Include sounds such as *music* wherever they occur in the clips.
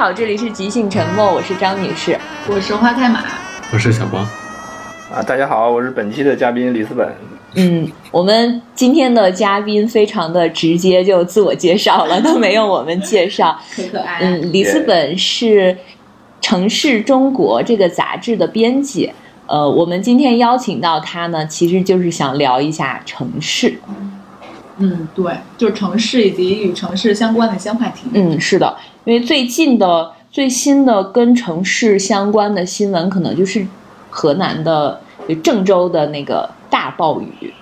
家好，这里是即兴沉默，我是张女士，我是花太马，我是小光。啊，大家好，我是本期的嘉宾李思本。嗯，我们今天的嘉宾非常的直接，就自我介绍了，都没有我们介绍。*laughs* 可可爱。嗯，李思本是《城市中国》这个杂志的编辑。呃，我们今天邀请到他呢，其实就是想聊一下城市。嗯，对，就是城市以及与城市相关的一些话题。嗯，是的，因为最近的、最新的跟城市相关的新闻，可能就是河南的郑州的那个大暴雨。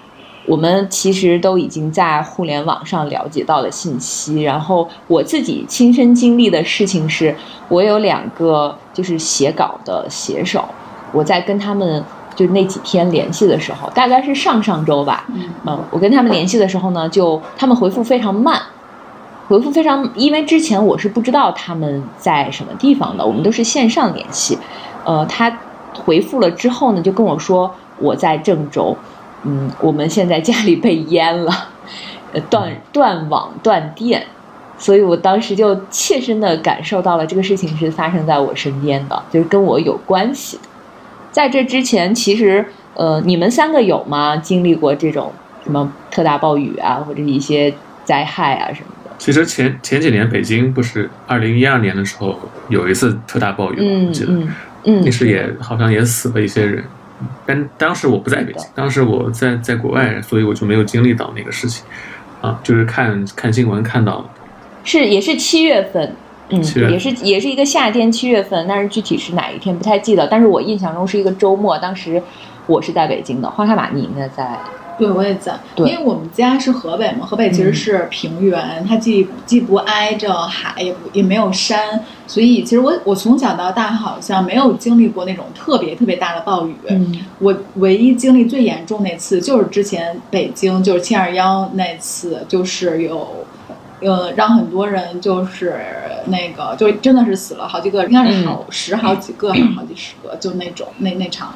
我们其实都已经在互联网上了解到了信息，然后我自己亲身经历的事情是，我有两个就是写稿的写手。我在跟他们就那几天联系的时候，大概是上上周吧。嗯，我跟他们联系的时候呢，就他们回复非常慢，回复非常，因为之前我是不知道他们在什么地方的，我们都是线上联系。呃，他回复了之后呢，就跟我说我在郑州，嗯，我们现在家里被淹了，呃，断断网断电，所以我当时就切身的感受到了这个事情是发生在我身边的，就是跟我有关系。在这之前，其实呃，你们三个有吗？经历过这种什么特大暴雨啊，或者一些灾害啊什么的？其实前前几年北京不是二零一二年的时候有一次特大暴雨吗？我记得，嗯，那时也好像也死了一些人，但当时我不在北京，当时我在在国外，所以我就没有经历到那个事情，啊，就是看看新闻看到了，是也是七月份。嗯，也是也是一个夏天，七月份，但是具体是哪一天不太记得。但是我印象中是一个周末，当时我是在北京的。花开马，你应该在？对，我也在。因为我们家是河北嘛，河北其实是平原，它既既不挨着海，也不也没有山，所以其实我我从小到大好像没有经历过那种特别特别大的暴雨。嗯，我唯一经历最严重那次就是之前北京就是七二幺那次，就是有。呃，让很多人就是那个，就真的是死了好几个，应该是好十好几个，还是好几十个，就那种那那场。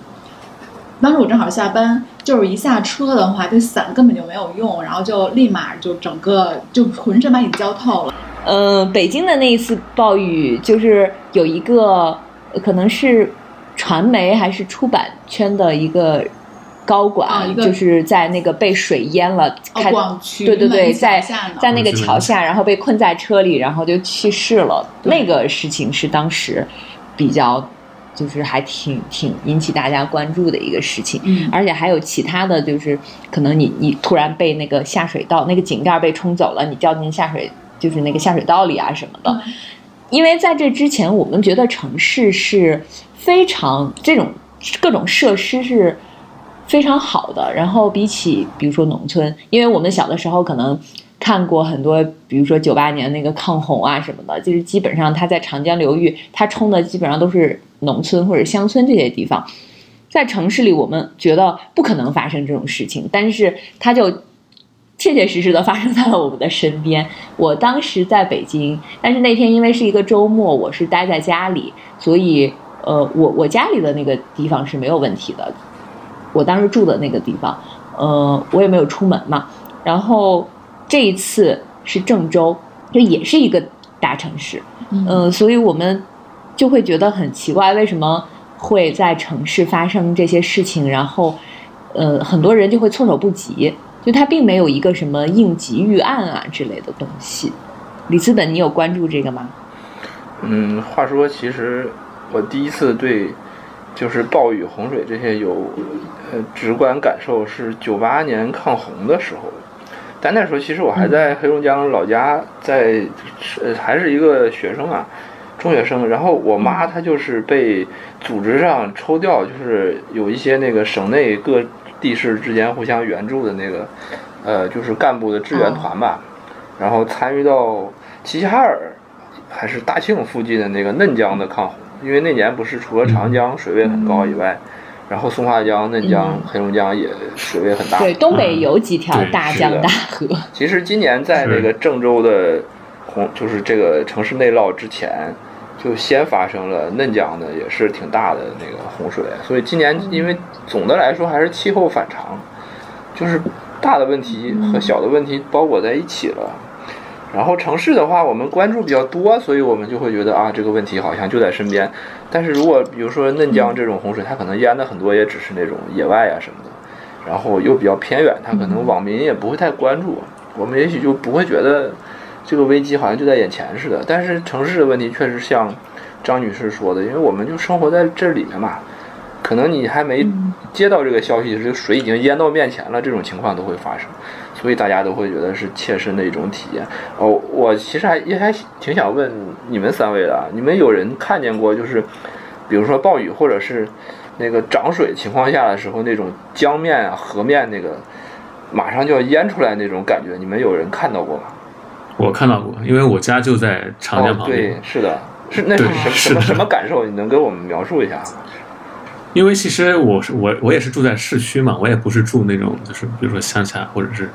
当时我正好下班，就是一下车的话，这伞根本就没有用，然后就立马就整个就浑身把你浇透了。呃，北京的那一次暴雨，就是有一个可能是传媒还是出版圈的一个。高管就是在那个被水淹了，开对对对，在在那个桥下，然后被困在车里，然后就去世了。那个事情是当时比较，就是还挺挺引起大家关注的一个事情。嗯，而且还有其他的就是可能你你突然被那个下水道那个井盖被冲走了，你掉进下水就是那个下水道里啊什么的。因为在这之前，我们觉得城市是非常这种各种设施是。非常好的，然后比起比如说农村，因为我们小的时候可能看过很多，比如说九八年那个抗洪啊什么的，就是基本上它在长江流域，它冲的基本上都是农村或者乡村这些地方，在城市里我们觉得不可能发生这种事情，但是它就切切实实的发生在了我们的身边。我当时在北京，但是那天因为是一个周末，我是待在家里，所以呃，我我家里的那个地方是没有问题的。我当时住的那个地方，呃，我也没有出门嘛。然后这一次是郑州，这也是一个大城市，嗯，所以我们就会觉得很奇怪，为什么会在城市发生这些事情？然后，呃，很多人就会措手不及，就他并没有一个什么应急预案啊之类的东西。李斯本，你有关注这个吗？嗯，话说，其实我第一次对。就是暴雨、洪水这些有，呃，直观感受是九八年抗洪的时候，但那时候其实我还在黑龙江老家，在，呃，还是一个学生啊，中学生。然后我妈她就是被组织上抽调，就是有一些那个省内各地市之间互相援助的那个，呃，就是干部的支援团吧，然后参与到齐齐哈尔还是大庆附近的那个嫩江的抗洪。因为那年不是除了长江水位很高以外，然后松花江、嫩江、黑龙江也水位很大。对，东北有几条大江大河。其实今年在那个郑州的洪，就是这个城市内涝之前，就先发生了嫩江的，也是挺大的那个洪水。所以今年因为总的来说还是气候反常，就是大的问题和小的问题包裹在一起了。然后城市的话，我们关注比较多，所以我们就会觉得啊，这个问题好像就在身边。但是如果比如说嫩江这种洪水，它可能淹的很多也只是那种野外啊什么的，然后又比较偏远，它可能网民也不会太关注，我们也许就不会觉得这个危机好像就在眼前似的。但是城市的问题确实像张女士说的，因为我们就生活在这里面嘛，可能你还没接到这个消息，这个水已经淹到面前了，这种情况都会发生。所以大家都会觉得是切身的一种体验。哦，我其实还也还挺想问你们三位的，你们有人看见过就是，比如说暴雨或者是那个涨水情况下的时候，那种江面啊、河面那个马上就要淹出来那种感觉，你们有人看到过吗？我看到过，因为我家就在长江旁边。对，是的，是那是什什么什么感受？你能给我们描述一下？因为其实我是我我也是住在市区嘛，我也不是住那种就是比如说乡下或者是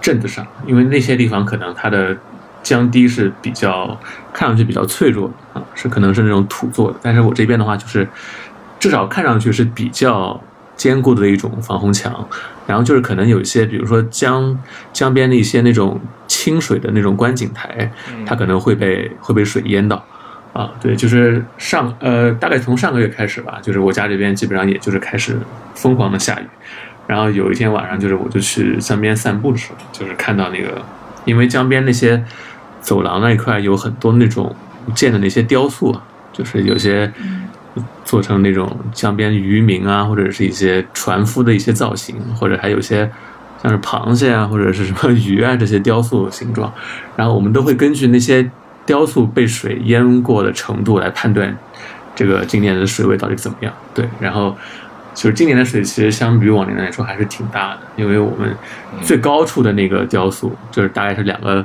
镇子上，因为那些地方可能它的江堤是比较看上去比较脆弱的啊，是可能是那种土做的。但是我这边的话，就是至少看上去是比较坚固的一种防洪墙。然后就是可能有一些，比如说江江边的一些那种清水的那种观景台，它可能会被会被水淹到。啊，对，就是上呃，大概从上个月开始吧，就是我家这边基本上也就是开始疯狂的下雨，然后有一天晚上，就是我就去江边散步的时候，就是看到那个，因为江边那些走廊那一块有很多那种建的那些雕塑啊，就是有些做成那种江边渔民啊，或者是一些船夫的一些造型，或者还有些像是螃蟹啊，或者是什么 *laughs* 鱼啊这些雕塑形状，然后我们都会根据那些。雕塑被水淹过的程度来判断，这个今年的水位到底怎么样？对，然后就是今年的水其实相比往年来说还是挺大的，因为我们最高处的那个雕塑就是大概是两个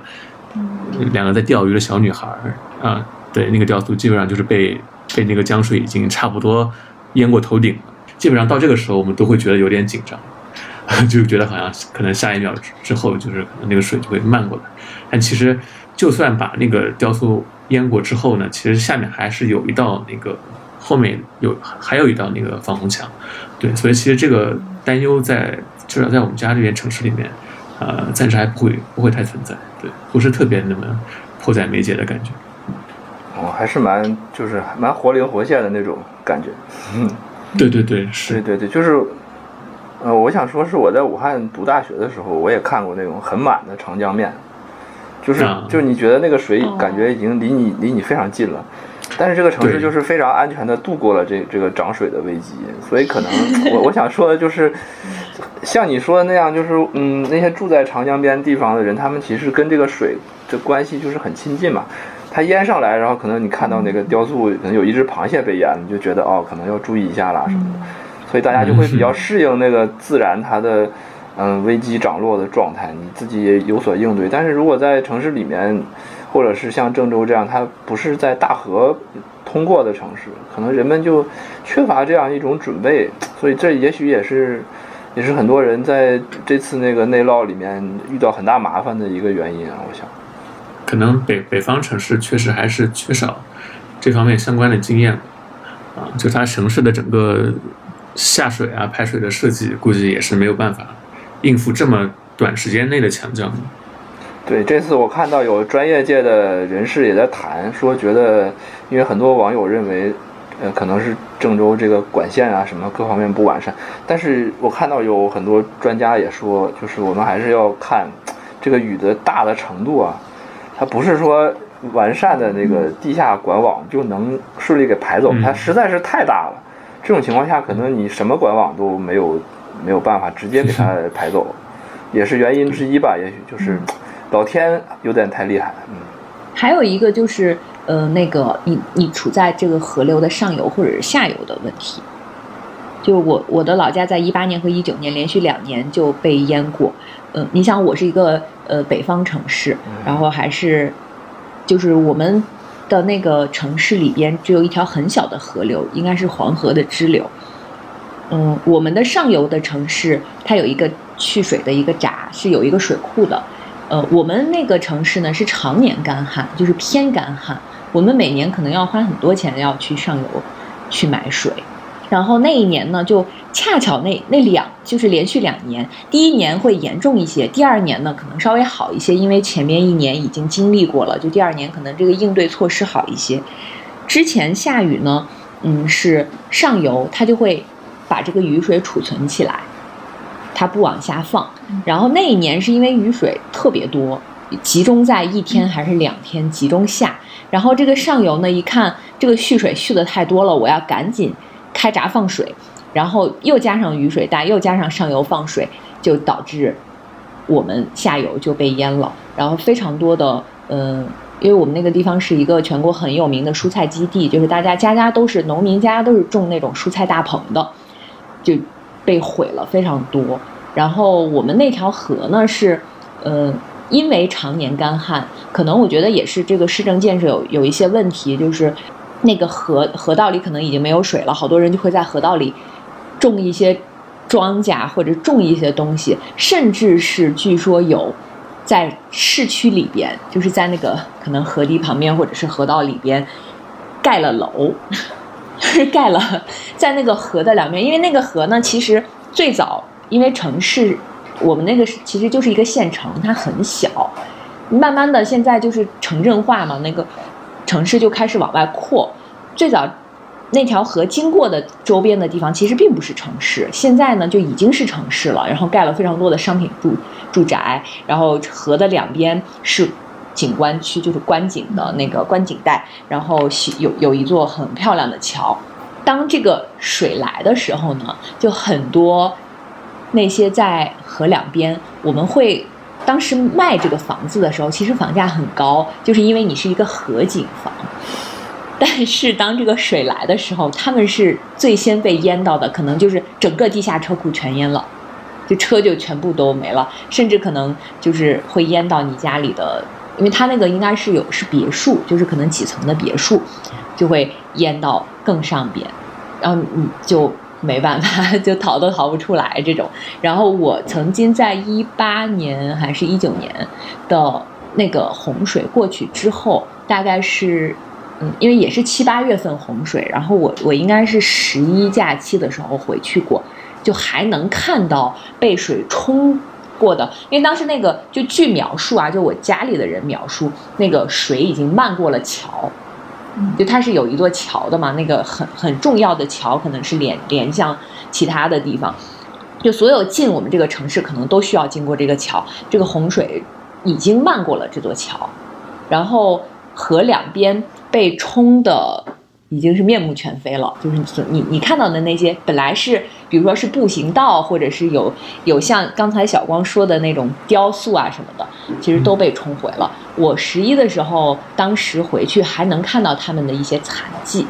两个在钓鱼的小女孩儿啊，对，那个雕塑基本上就是被被那个江水已经差不多淹过头顶了，基本上到这个时候我们都会觉得有点紧张，*laughs* 就觉得好像可能下一秒之后就是可能那个水就会漫过来，但其实。就算把那个雕塑淹过之后呢，其实下面还是有一道那个后面有还有一道那个防洪墙，对，所以其实这个担忧在至少在我们家这边城市里面，呃，暂时还不会不会太存在，对，不是特别那么迫在眉睫的感觉。哦，还是蛮就是蛮活灵活现的那种感觉。嗯，对对对，是，对对对，就是，呃，我想说是我在武汉读大学的时候，我也看过那种很满的长江面。就是，就是你觉得那个水感觉已经离你离你非常近了，但是这个城市就是非常安全的度过了这这个涨水的危机，所以可能 *laughs* 我我想说的就是，像你说的那样，就是嗯，那些住在长江边地方的人，他们其实跟这个水的关系就是很亲近嘛。它淹上来，然后可能你看到那个雕塑，可能有一只螃蟹被淹了，你就觉得哦，可能要注意一下啦什么的，所以大家就会比较适应那个自然它的。嗯，危机涨落的状态，你自己也有所应对。但是如果在城市里面，或者是像郑州这样，它不是在大河通过的城市，可能人们就缺乏这样一种准备。*tsk* 所以这也许也是，也是很多人在这次那个内涝里面遇到很大麻烦的一个原因啊。我想，可能北北方城市确实还是缺少这方面相关的经验啊，就它城市的整个下水啊、排水的设计，估计也是没有办法。应付这么短时间内的强降雨，对这次我看到有专业界的人士也在谈，说觉得，因为很多网友认为，呃，可能是郑州这个管线啊什么各方面不完善，但是我看到有很多专家也说，就是我们还是要看这个雨的大的程度啊，它不是说完善的那个地下管网就能顺利给排走，它实在是太大了，这种情况下可能你什么管网都没有。没有办法直接给它 *laughs* 排走，也是原因之一吧。也许就是老天有点太厉害。嗯，还有一个就是，呃，那个你你处在这个河流的上游或者是下游的问题。就我我的老家在一八年和一九年连续两年就被淹过。嗯，你想我是一个呃北方城市，然后还是就是我们的那个城市里边只有一条很小的河流，应该是黄河的支流。嗯，我们的上游的城市，它有一个蓄水的一个闸，是有一个水库的。呃，我们那个城市呢是常年干旱，就是偏干旱。我们每年可能要花很多钱要去上游去买水，然后那一年呢，就恰巧那那两就是连续两年，第一年会严重一些，第二年呢可能稍微好一些，因为前面一年已经经历过了，就第二年可能这个应对措施好一些。之前下雨呢，嗯，是上游它就会把这个雨水储存起来，它不往下放。然后那一年是因为雨水特别多，集中在一天还是两天集中下，然后这个上游呢一看这个蓄水蓄的太多了，我要赶紧。开闸放水，然后又加上雨水大，又加上上游放水，就导致我们下游就被淹了。然后非常多的，嗯，因为我们那个地方是一个全国很有名的蔬菜基地，就是大家家家都是农民，家家都是种那种蔬菜大棚的，就被毁了非常多。然后我们那条河呢是，呃，因为常年干旱，可能我觉得也是这个市政建设有有一些问题，就是。那个河河道里可能已经没有水了，好多人就会在河道里种一些庄稼或者种一些东西，甚至是据说有在市区里边，就是在那个可能河堤旁边或者是河道里边盖了楼，是 *laughs* 盖了在那个河的两边，因为那个河呢，其实最早因为城市，我们那个其实就是一个县城，它很小，慢慢的现在就是城镇化嘛，那个。城市就开始往外扩，最早那条河经过的周边的地方其实并不是城市，现在呢就已经是城市了。然后盖了非常多的商品住住宅，然后河的两边是景观区，就是观景的那个观景带，然后有有一座很漂亮的桥。当这个水来的时候呢，就很多那些在河两边，我们会。当时卖这个房子的时候，其实房价很高，就是因为你是一个河景房。*laughs* 但是当这个水来的时候，他们是最先被淹到的，可能就是整个地下车库全淹了，就车就全部都没了，甚至可能就是会淹到你家里的，因为他那个应该是有是别墅，就是可能几层的别墅，就会淹到更上边，然后你就。没办法，*laughs* 就逃都逃不出来这种。然后我曾经在一八年还是一九年的那个洪水过去之后，大概是，嗯，因为也是七八月份洪水，然后我我应该是十一假期的时候回去过，就还能看到被水冲过的。因为当时那个就据描述啊，就我家里的人描述，那个水已经漫过了桥。就它是有一座桥的嘛，那个很很重要的桥，可能是连连向其他的地方。就所有进我们这个城市，可能都需要经过这个桥。这个洪水已经漫过了这座桥，然后河两边被冲的。已经是面目全非了，就是你你看到的那些本来是，比如说是步行道，或者是有有像刚才小光说的那种雕塑啊什么的，其实都被冲毁了。我十一的时候，当时回去还能看到他们的一些残迹。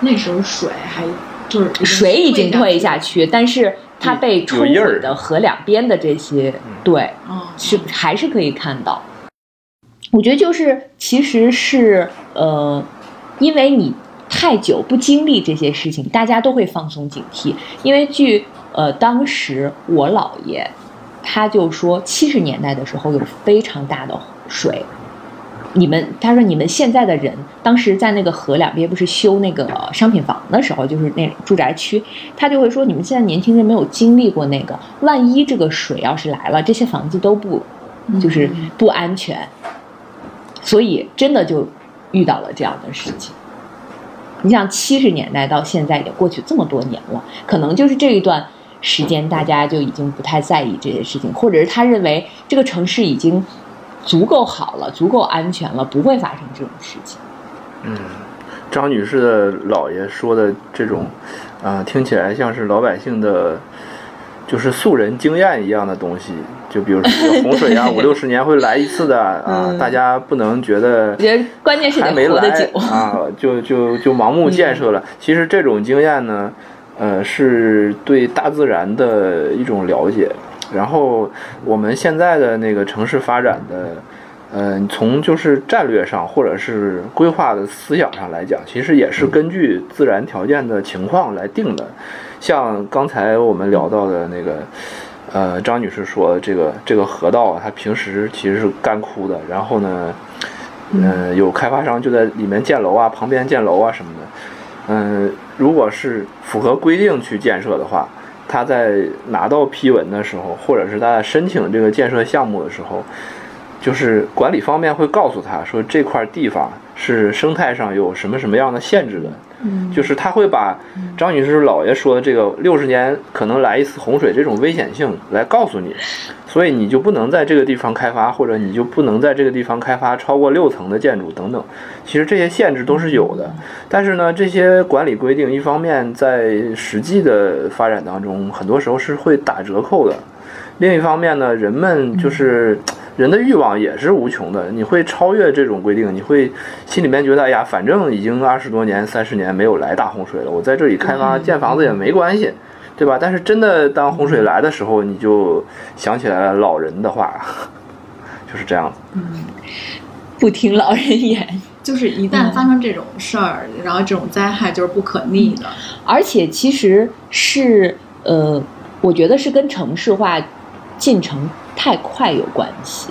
那时候水还就是水已经退下去，但是它被冲毁的河两边的这些，对，是还是可以看到。我觉得就是其实是呃，因为你。太久不经历这些事情，大家都会放松警惕。因为据呃当时我姥爷，他就说七十年代的时候有非常大的水。你们他说你们现在的人，当时在那个河两边不是修那个商品房的时候，就是那住宅区，他就会说你们现在年轻人没有经历过那个，万一这个水要是来了，这些房子都不就是不安全，所以真的就遇到了这样的事情。你像七十年代到现在也过去这么多年了，可能就是这一段时间，大家就已经不太在意这些事情，或者是他认为这个城市已经足够好了，足够安全了，不会发生这种事情。嗯，张女士的姥爷说的这种，啊，听起来像是老百姓的。就是素人经验一样的东西，就比如说 *laughs* 洪水啊，五六十年会来一次的啊，大家不能觉得关键是还没来啊，就就就盲目建设了。其实这种经验呢，呃，是对大自然的一种了解。然后我们现在的那个城市发展的，嗯，从就是战略上或者是规划的思想上来讲，其实也是根据自然条件的情况来定的。像刚才我们聊到的那个，呃，张女士说这个这个河道啊，它平时其实是干枯的，然后呢，嗯，有开发商就在里面建楼啊，旁边建楼啊什么的，嗯，如果是符合规定去建设的话，他在拿到批文的时候，或者是他在申请这个建设项目的时候，就是管理方面会告诉他说这块地方是生态上有什么什么样的限制的。嗯就是他会把张女士姥爷说的这个六十年可能来一次洪水这种危险性来告诉你，所以你就不能在这个地方开发，或者你就不能在这个地方开发超过六层的建筑等等。其实这些限制都是有的，但是呢，这些管理规定一方面在实际的发展当中，很多时候是会打折扣的；另一方面呢，人们就是。人的欲望也是无穷的，你会超越这种规定，你会心里面觉得，哎呀，反正已经二十多年、三十年没有来大洪水了，我在这里开发建房子也没关系，对吧？但是真的当洪水来的时候，你就想起来了老人的话，*laughs* 就是这样子。嗯不听老人言。就是一旦发生这种事儿，然后这种灾害就是不可逆的。而且其实是呃，我觉得是跟城市化进程太快有关系。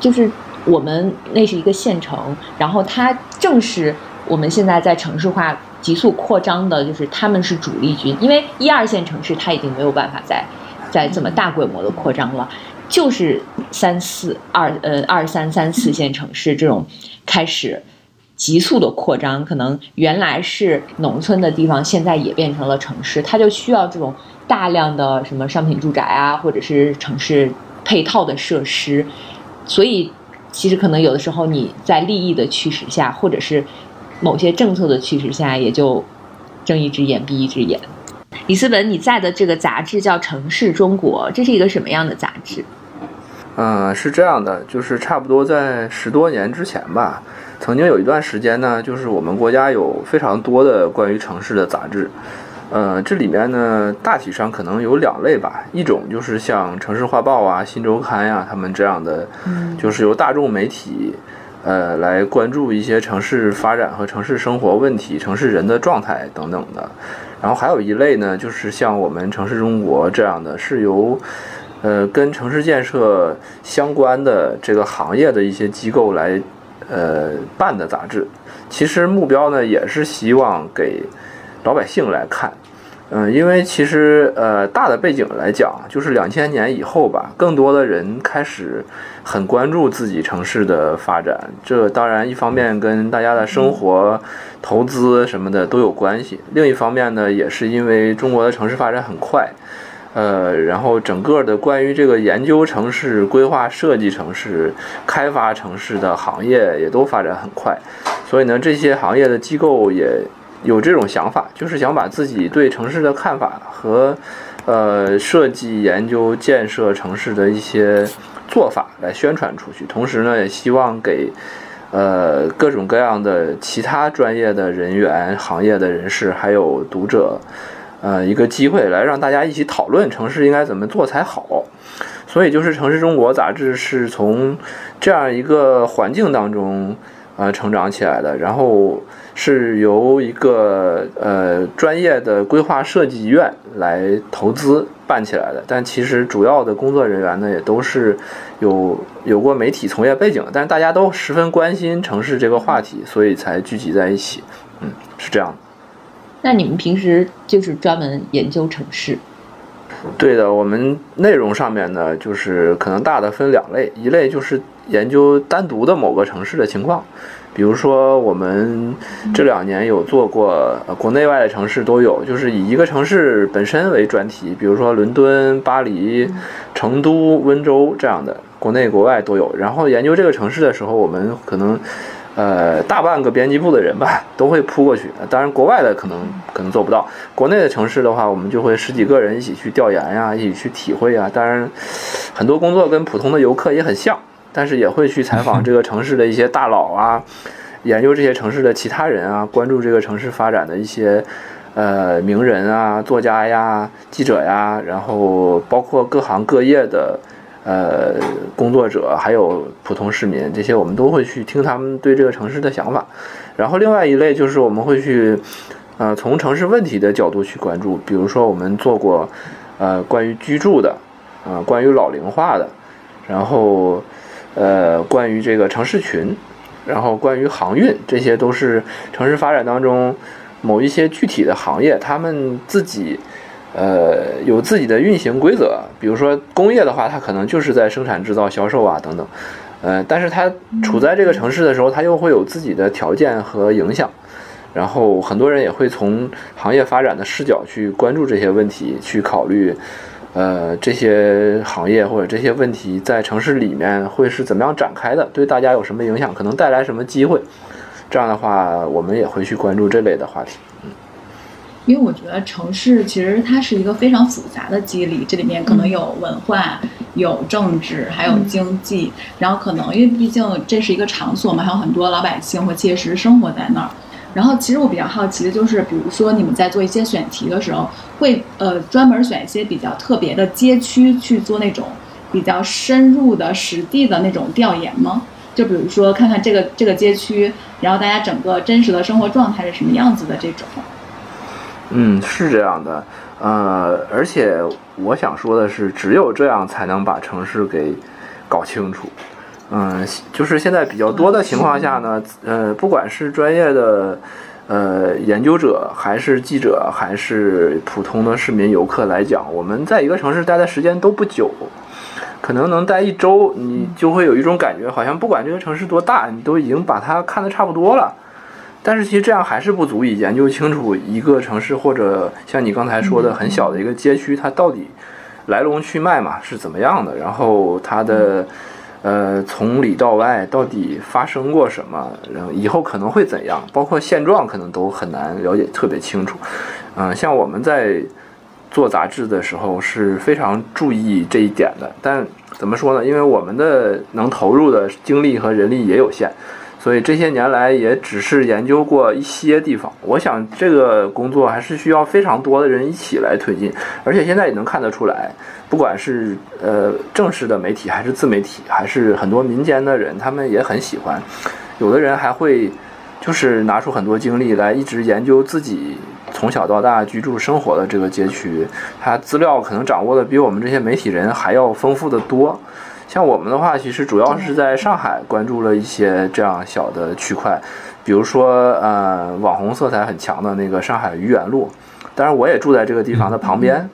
就是我们那是一个县城，然后它正是我们现在在城市化急速扩张的，就是他们是主力军，因为一二线城市它已经没有办法再再这么大规模的扩张了。就是三四二呃二三三四线城市这种开始急速的扩张，可能原来是农村的地方，现在也变成了城市，它就需要这种大量的什么商品住宅啊，或者是城市配套的设施，所以其实可能有的时候你在利益的驱使下，或者是某些政策的驱使下，也就睁一只眼闭一只眼。李思文，你在的这个杂志叫《城市中国》，这是一个什么样的杂志？嗯，是这样的，就是差不多在十多年之前吧，曾经有一段时间呢，就是我们国家有非常多的关于城市的杂志。呃，这里面呢，大体上可能有两类吧，一种就是像《城市画报》啊、《新周刊》呀，他们这样的，就是由大众媒体，呃，来关注一些城市发展和城市生活问题、城市人的状态等等的。然后还有一类呢，就是像我们《城市中国》这样的，是由呃跟城市建设相关的这个行业的一些机构来呃办的杂志。其实目标呢，也是希望给老百姓来看。嗯，因为其实呃大的背景来讲，就是两千年以后吧，更多的人开始很关注自己城市的发展。这当然一方面跟大家的生活、投资什么的都有关系，另一方面呢，也是因为中国的城市发展很快。呃，然后整个的关于这个研究城市、规划设计城市、开发城市的行业也都发展很快，所以呢，这些行业的机构也有这种想法，就是想把自己对城市的看法和呃设计、研究、建设城市的一些做法来宣传出去，同时呢，也希望给呃各种各样的其他专业的人员、行业的人士还有读者。呃，一个机会来让大家一起讨论城市应该怎么做才好，所以就是《城市中国》杂志是从这样一个环境当中呃成长起来的，然后是由一个呃专业的规划设计院来投资办起来的，但其实主要的工作人员呢也都是有有过媒体从业背景，但是大家都十分关心城市这个话题，所以才聚集在一起，嗯，是这样的。那你们平时就是专门研究城市？对的，我们内容上面呢，就是可能大的分两类，一类就是研究单独的某个城市的情况，比如说我们这两年有做过，国内外的城市都有，就是以一个城市本身为专题，比如说伦敦、巴黎、成都、温州这样的，国内国外都有。然后研究这个城市的时候，我们可能。呃，大半个编辑部的人吧，*laughs* 都会扑过去。当然，国外的可能可能做不到。国内的城市的话，我们就会十几个人一起去调研呀，一起去体会呀。当然，很多工作跟普通的游客也很像，但是也会去采访这个城市的一些大佬啊，*laughs* 研究这些城市的其他人啊，关注这个城市发展的一些呃名人啊、作家呀、记者呀，然后包括各行各业的。呃，工作者还有普通市民，这些我们都会去听他们对这个城市的想法。然后另外一类就是我们会去，呃，从城市问题的角度去关注。比如说我们做过，呃，关于居住的，啊，关于老龄化的，然后，呃，关于这个城市群，然后关于航运，这些都是城市发展当中，某一些具体的行业，他们自己呃有自己的运行规则。比如说工业的话，它可能就是在生产、制造、销售啊等等。呃，但是它处在这个城市的时候，它又会有自己的条件和影响。然后很多人也会从行业发展的视角去关注这些问题，去考虑，呃，这些行业或者这些问题在城市里面会是怎么样展开的，对大家有什么影响，可能带来什么机会。这样的话，我们也会去关注这类的话题。嗯因为我觉得城市其实它是一个非常复杂的机理，这里面可能有文化、有政治，还有经济，然后可能因为毕竟这是一个场所嘛，还有很多老百姓会切实生活在那儿。然后其实我比较好奇的就是，比如说你们在做一些选题的时候，会呃专门选一些比较特别的街区去做那种比较深入的实地的那种调研吗？就比如说看看这个这个街区，然后大家整个真实的生活状态是什么样子的这种。嗯，是这样的，呃，而且我想说的是，只有这样才能把城市给搞清楚。嗯，就是现在比较多的情况下呢，呃，不管是专业的呃研究者，还是记者，还是普通的市民游客来讲，我们在一个城市待的时间都不久，可能能待一周，你就会有一种感觉，好像不管这个城市多大，你都已经把它看得差不多了。但是其实这样还是不足以研究清楚一个城市，或者像你刚才说的很小的一个街区，它到底来龙去脉嘛是怎么样的，然后它的呃从里到外到底发生过什么，然后以后可能会怎样，包括现状可能都很难了解特别清楚。嗯，像我们在做杂志的时候是非常注意这一点的，但怎么说呢？因为我们的能投入的精力和人力也有限。所以这些年来也只是研究过一些地方，我想这个工作还是需要非常多的人一起来推进，而且现在也能看得出来，不管是呃正式的媒体，还是自媒体，还是很多民间的人，他们也很喜欢，有的人还会就是拿出很多精力来一直研究自己从小到大居住生活的这个街区，他资料可能掌握的比我们这些媒体人还要丰富的多。像我们的话，其实主要是在上海关注了一些这样小的区块，比如说呃网红色彩很强的那个上海愚园路，当然我也住在这个地方的旁边，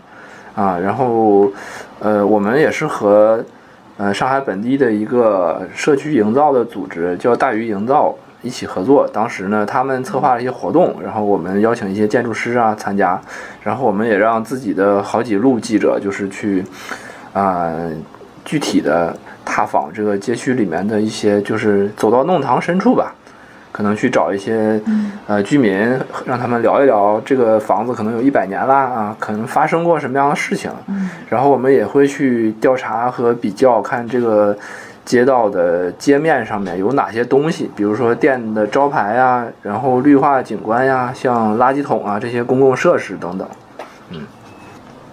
啊，然后呃我们也是和呃上海本地的一个社区营造的组织叫大鱼营造一起合作，当时呢他们策划了一些活动，然后我们邀请一些建筑师啊参加，然后我们也让自己的好几路记者就是去啊。具体的踏访这个街区里面的一些，就是走到弄堂深处吧，可能去找一些呃居民，让他们聊一聊这个房子可能有一百年啦啊，可能发生过什么样的事情。然后我们也会去调查和比较，看这个街道的街面上面有哪些东西，比如说店的招牌呀，然后绿化景观呀，像垃圾桶啊这些公共设施等等。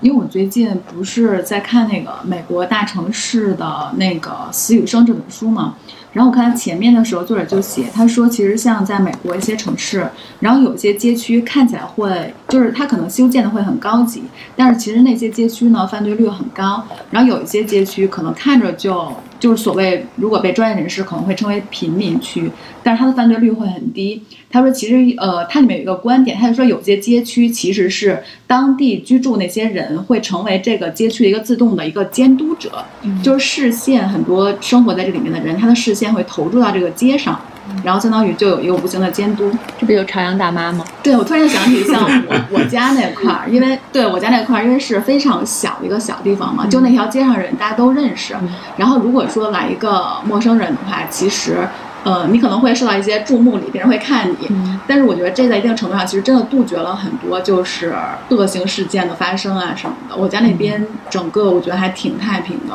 因为我最近不是在看那个美国大城市的那个死与生这本书嘛，然后我看它前面的时候，作者就写，他说其实像在美国一些城市，然后有些街区看起来会，就是它可能修建的会很高级，但是其实那些街区呢犯罪率很高，然后有一些街区可能看着就。就是所谓，如果被专业人士可能会称为贫民区，但是它的犯罪率会很低。他说，其实呃，它里面有一个观点，他就说有些街区其实是当地居住那些人会成为这个街区的一个自动的一个监督者，就是视线很多生活在这里面的人，他的视线会投注到这个街上。然后相当于就有一个无形的监督，这不就朝阳大妈吗？对，我突然想起像我我家那块儿，因为对我家那块儿，因为是非常小的一个小地方嘛，就那条街上人大家都认识。然后如果说来一个陌生人的话，其实呃你可能会受到一些注目礼，别人会看你。但是我觉得这在一定程度上其实真的杜绝了很多就是恶性事件的发生啊什么的。我家那边整个我觉得还挺太平的。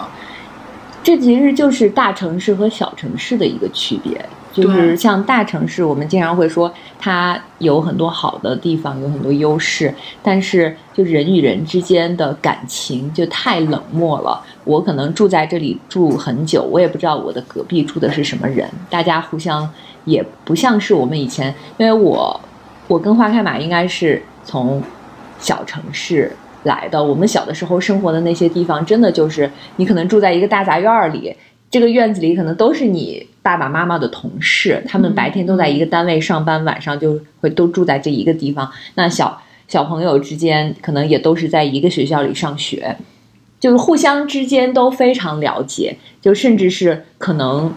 这其实就是大城市和小城市的一个区别。就是像大城市，我们经常会说它有很多好的地方，有很多优势，但是就人与人之间的感情就太冷漠了。我可能住在这里住很久，我也不知道我的隔壁住的是什么人，大家互相也不像是我们以前，因为我我跟花开马应该是从小城市来的，我们小的时候生活的那些地方，真的就是你可能住在一个大杂院里。这个院子里可能都是你爸爸妈妈的同事，他们白天都在一个单位上班，晚上就会都住在这一个地方。那小小朋友之间可能也都是在一个学校里上学，就是互相之间都非常了解，就甚至是可能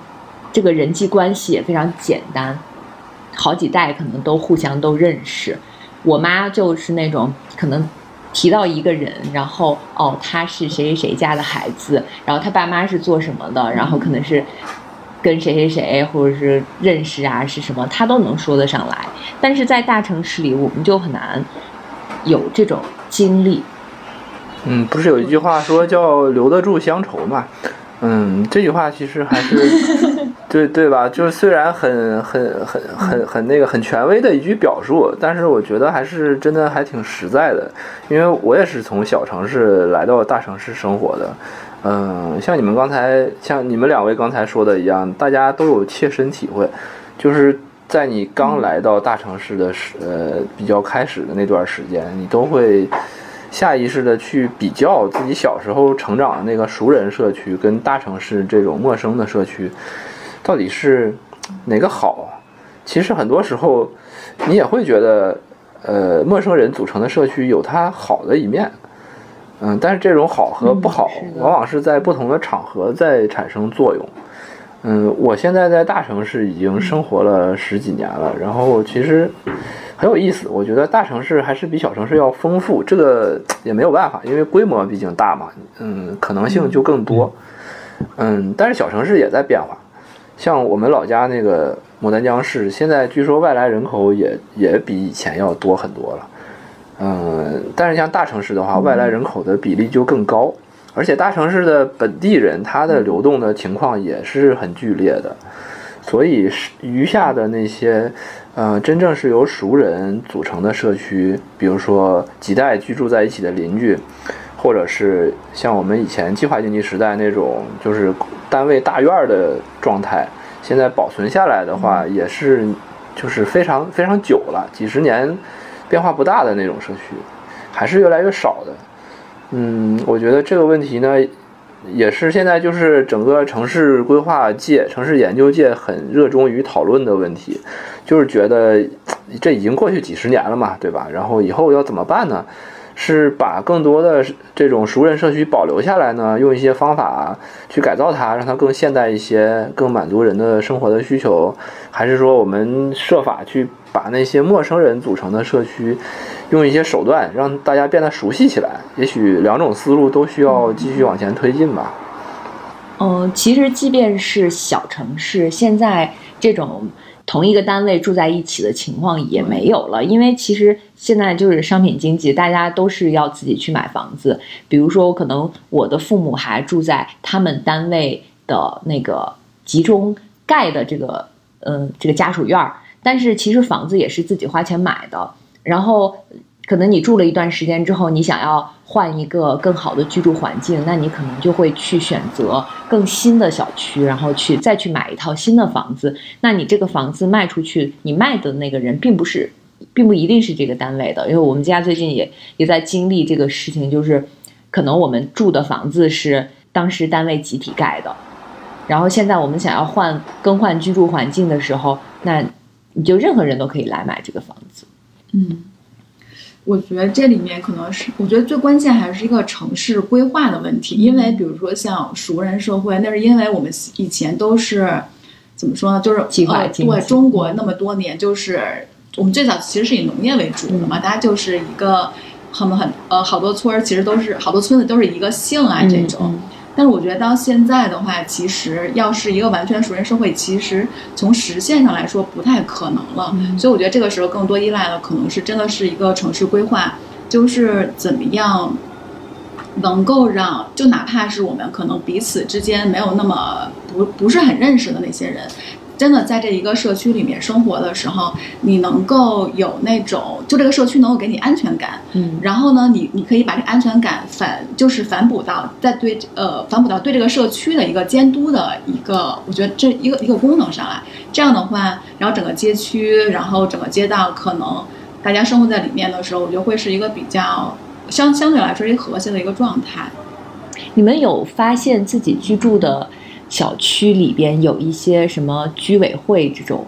这个人际关系也非常简单，好几代可能都互相都认识。我妈就是那种可能。提到一个人，然后哦，他是谁谁谁家的孩子，然后他爸妈是做什么的，然后可能是跟谁谁谁或者是认识啊，是什么，他都能说得上来。但是在大城市里，我们就很难有这种经历。嗯，不是有一句话说叫留得住乡愁嘛？嗯，这句话其实还是对对吧？就是虽然很很很很很那个很权威的一句表述，但是我觉得还是真的还挺实在的。因为我也是从小城市来到大城市生活的。嗯，像你们刚才像你们两位刚才说的一样，大家都有切身体会，就是在你刚来到大城市的时呃比较开始的那段时间，你都会。下意识的去比较自己小时候成长的那个熟人社区，跟大城市这种陌生的社区，到底是哪个好？其实很多时候，你也会觉得，呃，陌生人组成的社区有它好的一面，嗯，但是这种好和不好，往往是在不同的场合在产生作用。嗯，我现在在大城市已经生活了十几年了，然后其实。很有意思，我觉得大城市还是比小城市要丰富，这个也没有办法，因为规模毕竟大嘛，嗯，可能性就更多，嗯，但是小城市也在变化，像我们老家那个牡丹江市，现在据说外来人口也也比以前要多很多了，嗯，但是像大城市的话，外来人口的比例就更高，而且大城市的本地人他的流动的情况也是很剧烈的，所以余下的那些。呃，真正是由熟人组成的社区，比如说几代居住在一起的邻居，或者是像我们以前计划经济时代那种，就是单位大院的状态，现在保存下来的话，也是就是非常非常久了，几十年变化不大的那种社区，还是越来越少的。嗯，我觉得这个问题呢，也是现在就是整个城市规划界、城市研究界很热衷于讨论的问题。就是觉得这已经过去几十年了嘛，对吧？然后以后要怎么办呢？是把更多的这种熟人社区保留下来呢？用一些方法去改造它，让它更现代一些，更满足人的生活的需求？还是说我们设法去把那些陌生人组成的社区，用一些手段让大家变得熟悉起来？也许两种思路都需要继续往前推进吧。嗯，其实即便是小城市，现在这种。同一个单位住在一起的情况也没有了，因为其实现在就是商品经济，大家都是要自己去买房子。比如说，可能我的父母还住在他们单位的那个集中盖的这个，嗯，这个家属院儿，但是其实房子也是自己花钱买的。然后。可能你住了一段时间之后，你想要换一个更好的居住环境，那你可能就会去选择更新的小区，然后去再去买一套新的房子。那你这个房子卖出去，你卖的那个人并不是，并不一定是这个单位的。因为我们家最近也也在经历这个事情，就是可能我们住的房子是当时单位集体盖的，然后现在我们想要换更换居住环境的时候，那你就任何人都可以来买这个房子。嗯。我觉得这里面可能是，我觉得最关键还是一个城市规划的问题。因为比如说像熟人社会，那是因为我们以前都是怎么说呢？就是呃，对中国那么多年，就是我们最早其实是以农业为主的嘛，大家就是一个很很呃好多村儿，其实都是好多村子都是一个姓啊这种。但是我觉得到现在的话，其实要是一个完全熟人社会，其实从实现上来说不太可能了。所以我觉得这个时候更多依赖的可能是真的是一个城市规划，就是怎么样能够让就哪怕是我们可能彼此之间没有那么不不是很认识的那些人。真的在这一个社区里面生活的时候，你能够有那种，就这个社区能够给你安全感，嗯，然后呢，你你可以把这安全感反，就是反哺到在对呃反哺到对这个社区的一个监督的一个，我觉得这一个一个功能上来，这样的话，然后整个街区，然后整个街道，可能大家生活在里面的时候，我觉得会是一个比较相相对来说一个和谐的一个状态。你们有发现自己居住的？小区里边有一些什么居委会这种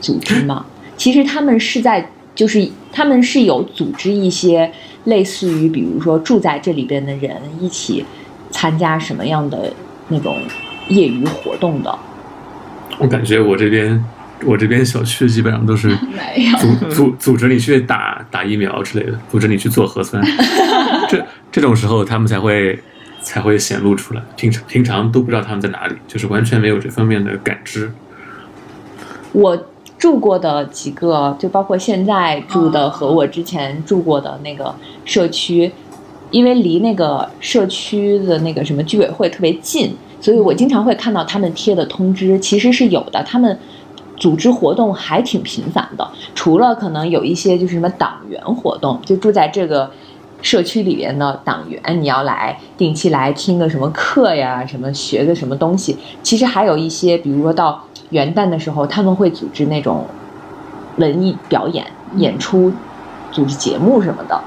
组织吗？其实他们是在，就是他们是有组织一些类似于，比如说住在这里边的人一起参加什么样的那种业余活动的。我感觉我这边我这边小区基本上都是。*laughs* 组组组织你去打打疫苗之类的，组织你去做核酸，*laughs* 这这种时候他们才会才会显露出来。平常平常都不知道他们在哪里，就是完全没有这方面的感知。我住过的几个，就包括现在住的和我之前住过的那个社区，因为离那个社区的那个什么居委会特别近，所以我经常会看到他们贴的通知，其实是有的。他们组织活动还挺频繁的，除了可能有一些就是什么党员活动，就住在这个社区里边的党员，你要来定期来听个什么课呀，什么学个什么东西。其实还有一些，比如说到元旦的时候，他们会组织那种文艺表演、演出、组织节目什么的。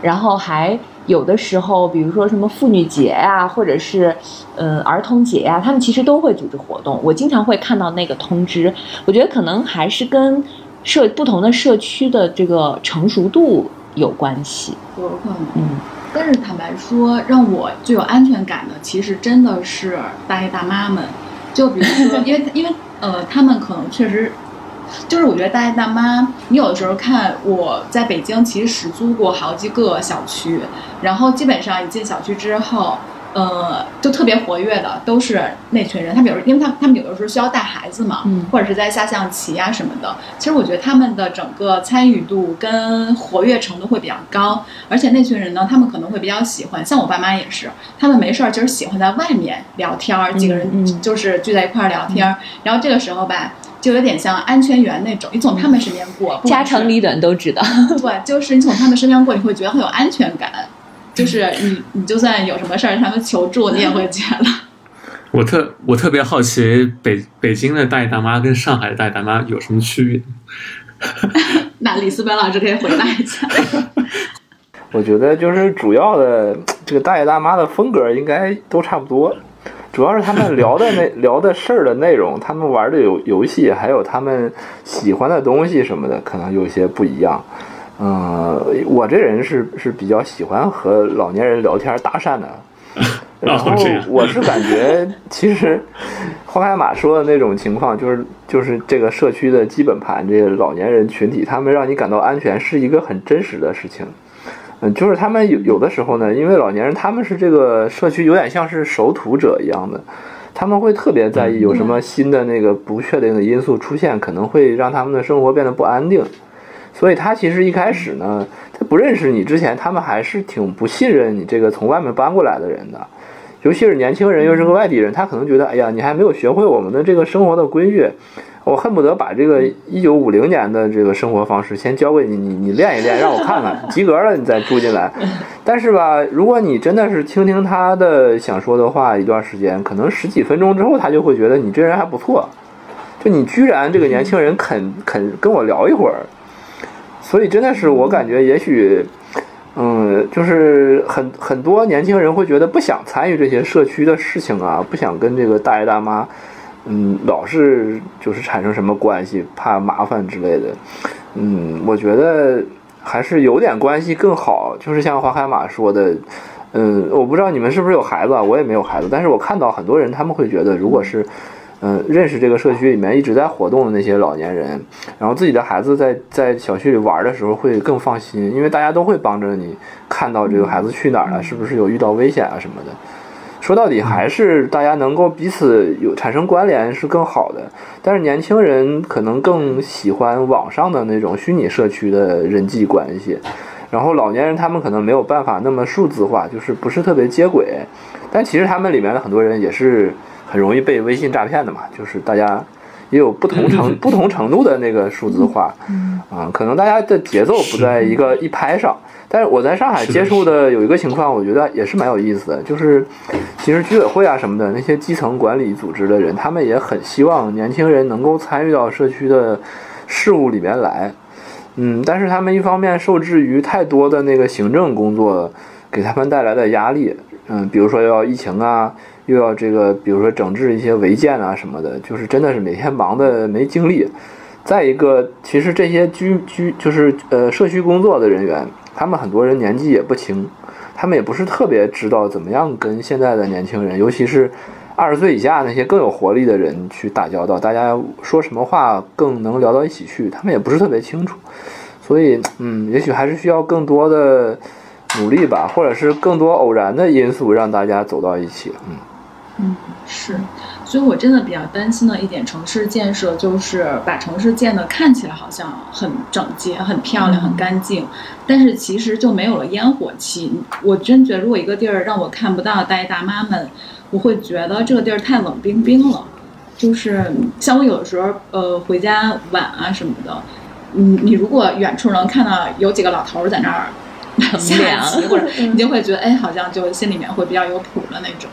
然后还有的时候，比如说什么妇女节呀、或者是嗯儿童节呀、他们其实都会组织活动。我经常会看到那个通知，我觉得可能还是跟社不同的社区的这个成熟度有关系。有可能。嗯，但是坦白说，让我最有安全感的，其实真的是大爷大妈们。就比如说，因为因为呃，他们可能确实，就是我觉得大爷大妈，你有的时候看我在北京，其实租过好几个小区，然后基本上一进小区之后。呃，就特别活跃的都是那群人。他比如，因为他他们有的时候需要带孩子嘛，嗯或者是在下象棋啊什么的。其实我觉得他们的整个参与度跟活跃程度会比较高，而且那群人呢，他们可能会比较喜欢，像我爸妈也是，他们没事儿就是喜欢在外面聊天儿，几个人嗯就是聚在一块儿聊天儿。然后这个时候吧，就有点像安全员那种，你从他们身边过，家长里短都知道。对，就是你从他们身边过，你会觉得很有安全感。就是你，你就算有什么事儿，他们求助，你也会觉得。我特我特别好奇北北京的大爷大妈跟上海的大爷大妈有什么区别？*laughs* 那李思本老师可以回答一下。*laughs* 我觉得就是主要的这个大爷大妈的风格应该都差不多，主要是他们聊的那 *laughs* 聊的事儿的内容，他们玩的游游戏，还有他们喜欢的东西什么的，可能有些不一样。嗯、我这人是是比较喜欢和老年人聊天搭讪的。*laughs* 然后我是感觉，其实花海马说的那种情况，就是就是这个社区的基本盘，这些老年人群体，他们让你感到安全，是一个很真实的事情。嗯，就是他们有有的时候呢，因为老年人他们是这个社区有点像是守土者一样的，他们会特别在意有什么新的那个不确定的因素出现，可能会让他们的生活变得不安定。所以他其实一开始呢，他不认识你之前，他们还是挺不信任你这个从外面搬过来的人的。尤其是年轻人又是个外地人，他可能觉得，哎呀，你还没有学会我们的这个生活的规矩，我恨不得把这个一九五零年的这个生活方式先教给你，你你练一练，让我看看，及格了你再住进来。*laughs* 但是吧，如果你真的是倾听他的想说的话一段时间，可能十几分钟之后，他就会觉得你这人还不错，就你居然这个年轻人肯肯跟我聊一会儿，所以真的是我感觉也许。嗯，就是很很多年轻人会觉得不想参与这些社区的事情啊，不想跟这个大爷大妈，嗯，老是就是产生什么关系，怕麻烦之类的。嗯，我觉得还是有点关系更好。就是像花海马说的，嗯，我不知道你们是不是有孩子啊，我也没有孩子，但是我看到很多人他们会觉得，如果是嗯，认识这个社区里面一直在活动的那些老年人，然后自己的孩子在在小区里玩的时候会更放心，因为大家都会帮着你看到这个孩子去哪儿了，是不是有遇到危险啊什么的。说到底还是大家能够彼此有产生关联是更好的，但是年轻人可能更喜欢网上的那种虚拟社区的人际关系，然后老年人他们可能没有办法那么数字化，就是不是特别接轨，但其实他们里面的很多人也是很容易被微信诈骗的嘛，就是大家也有不同程不同程度的那个数字化，啊、可能大家的节奏不在一个一拍上。但是我在上海接触的有一个情况，我觉得也是蛮有意思的，就是其实居委会啊什么的那些基层管理组织的人，他们也很希望年轻人能够参与到社区的事务里面来。嗯，但是他们一方面受制于太多的那个行政工作给他们带来的压力，嗯，比如说要疫情啊，又要这个，比如说整治一些违建啊什么的，就是真的是每天忙的没精力。再一个，其实这些居居就是呃社区工作的人员，他们很多人年纪也不轻，他们也不是特别知道怎么样跟现在的年轻人，尤其是二十岁以下那些更有活力的人去打交道，大家说什么话更能聊到一起去，他们也不是特别清楚。所以，嗯，也许还是需要更多的努力吧，或者是更多偶然的因素让大家走到一起。嗯嗯，是。所以我真的比较担心的一点，城市建设就是把城市建的看起来好像很整洁、很漂亮、很干净，但是其实就没有了烟火气。我真觉得，如果一个地儿让我看不到大爷大妈们，我会觉得这个地儿太冷冰冰了。就是像我有的时候，呃，回家晚啊什么的。嗯，你如果远处能看到有几个老头在那儿 *laughs* 下棋，或者 *laughs* 你就会觉得，哎，好像就心里面会比较有谱的那种。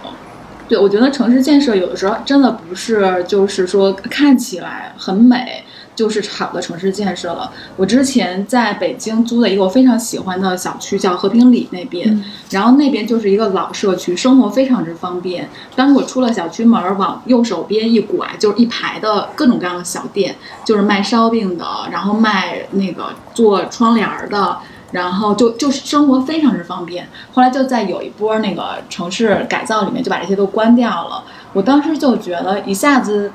对，我觉得城市建设有的时候真的不是就是说看起来很美。就是好的城市建设了。我之前在北京租的一个我非常喜欢的小区，叫和平里那边，然后那边就是一个老社区，生活非常之方便。当我出了小区门，往右手边一拐，就是一排的各种各样的小店，就是卖烧饼的，然后卖那个做窗帘的，然后就就是生活非常之方便。后来就在有一波那个城市改造里面，就把这些都关掉了。我当时就觉得一下子。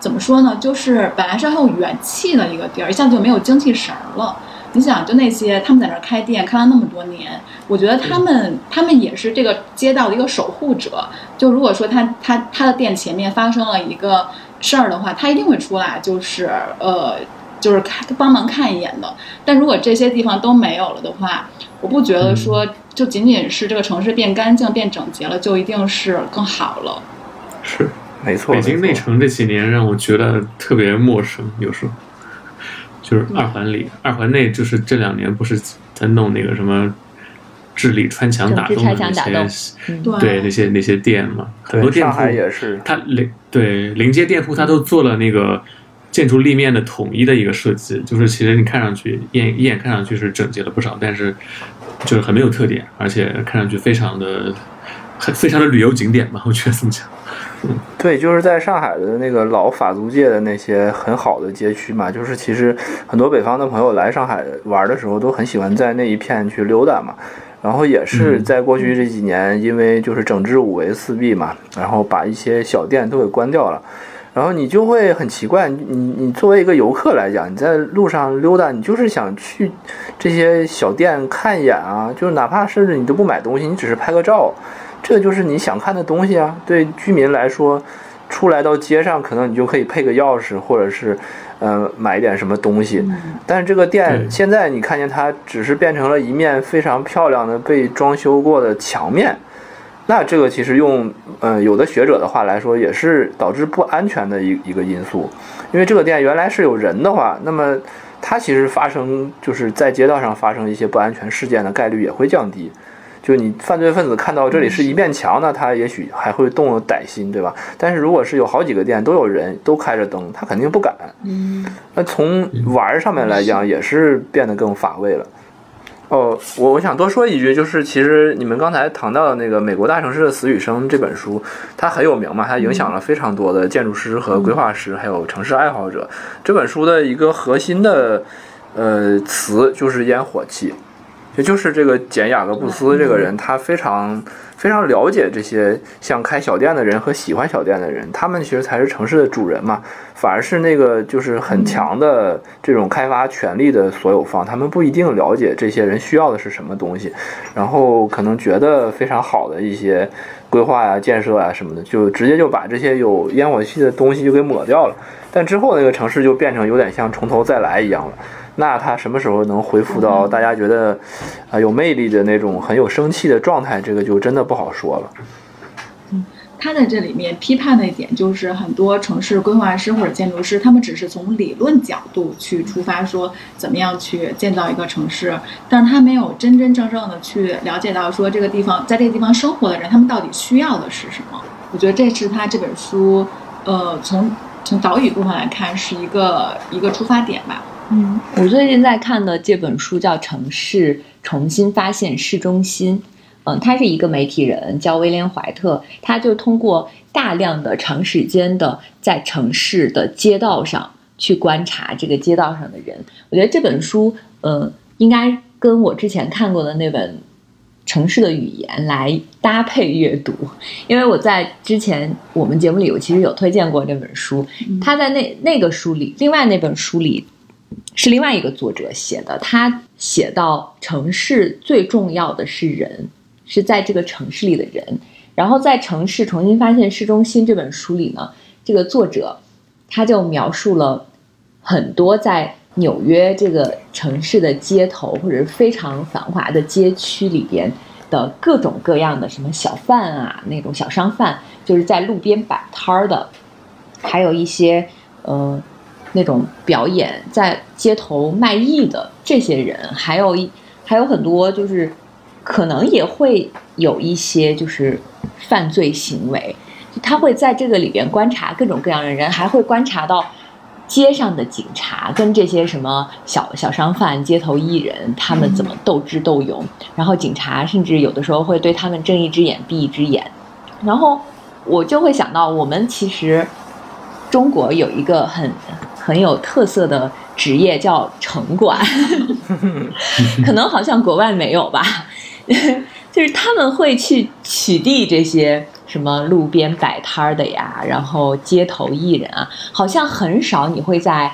怎么说呢？就是本来是很有元气的一个地儿，一下子就没有精气神儿了。你想，就那些他们在那儿开店，开了那么多年，我觉得他们他们也是这个街道的一个守护者。就如果说他他他的店前面发生了一个事儿的话，他一定会出来，就是呃，就是看帮忙看一眼的。但如果这些地方都没有了的话，我不觉得说就仅仅是这个城市变干净、变整洁了，就一定是更好了。是。没错，北京内城这几年让我觉得特别陌生，有时候 *laughs* 就是二环里、二环内，就是这两年不是在弄那个什么治理穿墙打洞的那些，对那些那些店嘛，很多店铺也是，它临对临街店铺，它都做了那个建筑立面的统一的一个设计，就是其实你看上去一眼一眼看上去是整洁了不少，但是就是很没有特点，而且看上去非常的很非常的旅游景点吧，我觉得这么讲。对，就是在上海的那个老法租界的那些很好的街区嘛，就是其实很多北方的朋友来上海玩的时候都很喜欢在那一片去溜达嘛。然后也是在过去这几年，因为就是整治五围四壁嘛，然后把一些小店都给关掉了。然后你就会很奇怪，你你作为一个游客来讲，你在路上溜达，你就是想去这些小店看一眼啊，就是哪怕甚至你都不买东西，你只是拍个照。这就是你想看的东西啊！对居民来说，出来到街上，可能你就可以配个钥匙，或者是，呃，买一点什么东西。但是这个店现在你看见它只是变成了一面非常漂亮的被装修过的墙面，那这个其实用呃有的学者的话来说，也是导致不安全的一一个因素。因为这个店原来是有人的话，那么它其实发生就是在街道上发生一些不安全事件的概率也会降低。就你犯罪分子看到这里是一面墙呢，他也许还会动了歹心，对吧？但是如果是有好几个店都有人都开着灯，他肯定不敢。嗯，那从玩上面来讲，也是变得更乏味了。哦，我我想多说一句，就是其实你们刚才谈到的那个《美国大城市的死与生》这本书，它很有名嘛，它影响了非常多的建筑师和规划师，还有城市爱好者。这本书的一个核心的呃词就是烟火气。也就是这个简雅各布斯这个人，他非常非常了解这些像开小店的人和喜欢小店的人，他们其实才是城市的主人嘛。反而是那个就是很强的这种开发权力的所有方，他们不一定了解这些人需要的是什么东西，然后可能觉得非常好的一些规划呀、建设啊什么的，就直接就把这些有烟火气的东西就给抹掉了。但之后那个城市就变成有点像从头再来一样了。那他什么时候能恢复到大家觉得，啊有魅力的那种很有生气的状态？这个就真的不好说了。嗯，他在这里面批判的一点就是，很多城市规划师或者建筑师，他们只是从理论角度去出发，说怎么样去建造一个城市，但是他没有真真正正的去了解到说这个地方在这个地方生活的人，他们到底需要的是什么？我觉得这是他这本书，呃，从从岛屿部分来看，是一个一个出发点吧。嗯，我最近在看的这本书叫《城市重新发现市中心》，嗯，他是一个媒体人，叫威廉怀特，他就通过大量的长时间的在城市的街道上去观察这个街道上的人。我觉得这本书，嗯，应该跟我之前看过的那本。城市的语言来搭配阅读，因为我在之前我们节目里，我其实有推荐过这本书。他在那那个书里，另外那本书里是另外一个作者写的。他写到城市最重要的是人，是在这个城市里的人。然后在《城市重新发现市中心》这本书里呢，这个作者他就描述了很多在。纽约这个城市的街头，或者非常繁华的街区里边的各种各样的什么小贩啊，那种小商贩，就是在路边摆摊儿的，还有一些呃那种表演在街头卖艺的这些人，还有一还有很多就是可能也会有一些就是犯罪行为，他会在这个里边观察各种各样的人，还会观察到。街上的警察跟这些什么小小商贩、街头艺人，他们怎么斗智斗勇？然后警察甚至有的时候会对他们睁一只眼闭一只眼。然后我就会想到，我们其实中国有一个很很有特色的职业叫城管，*laughs* 可能好像国外没有吧？*laughs* 就是他们会去取缔这些。什么路边摆摊的呀，然后街头艺人啊，好像很少你会在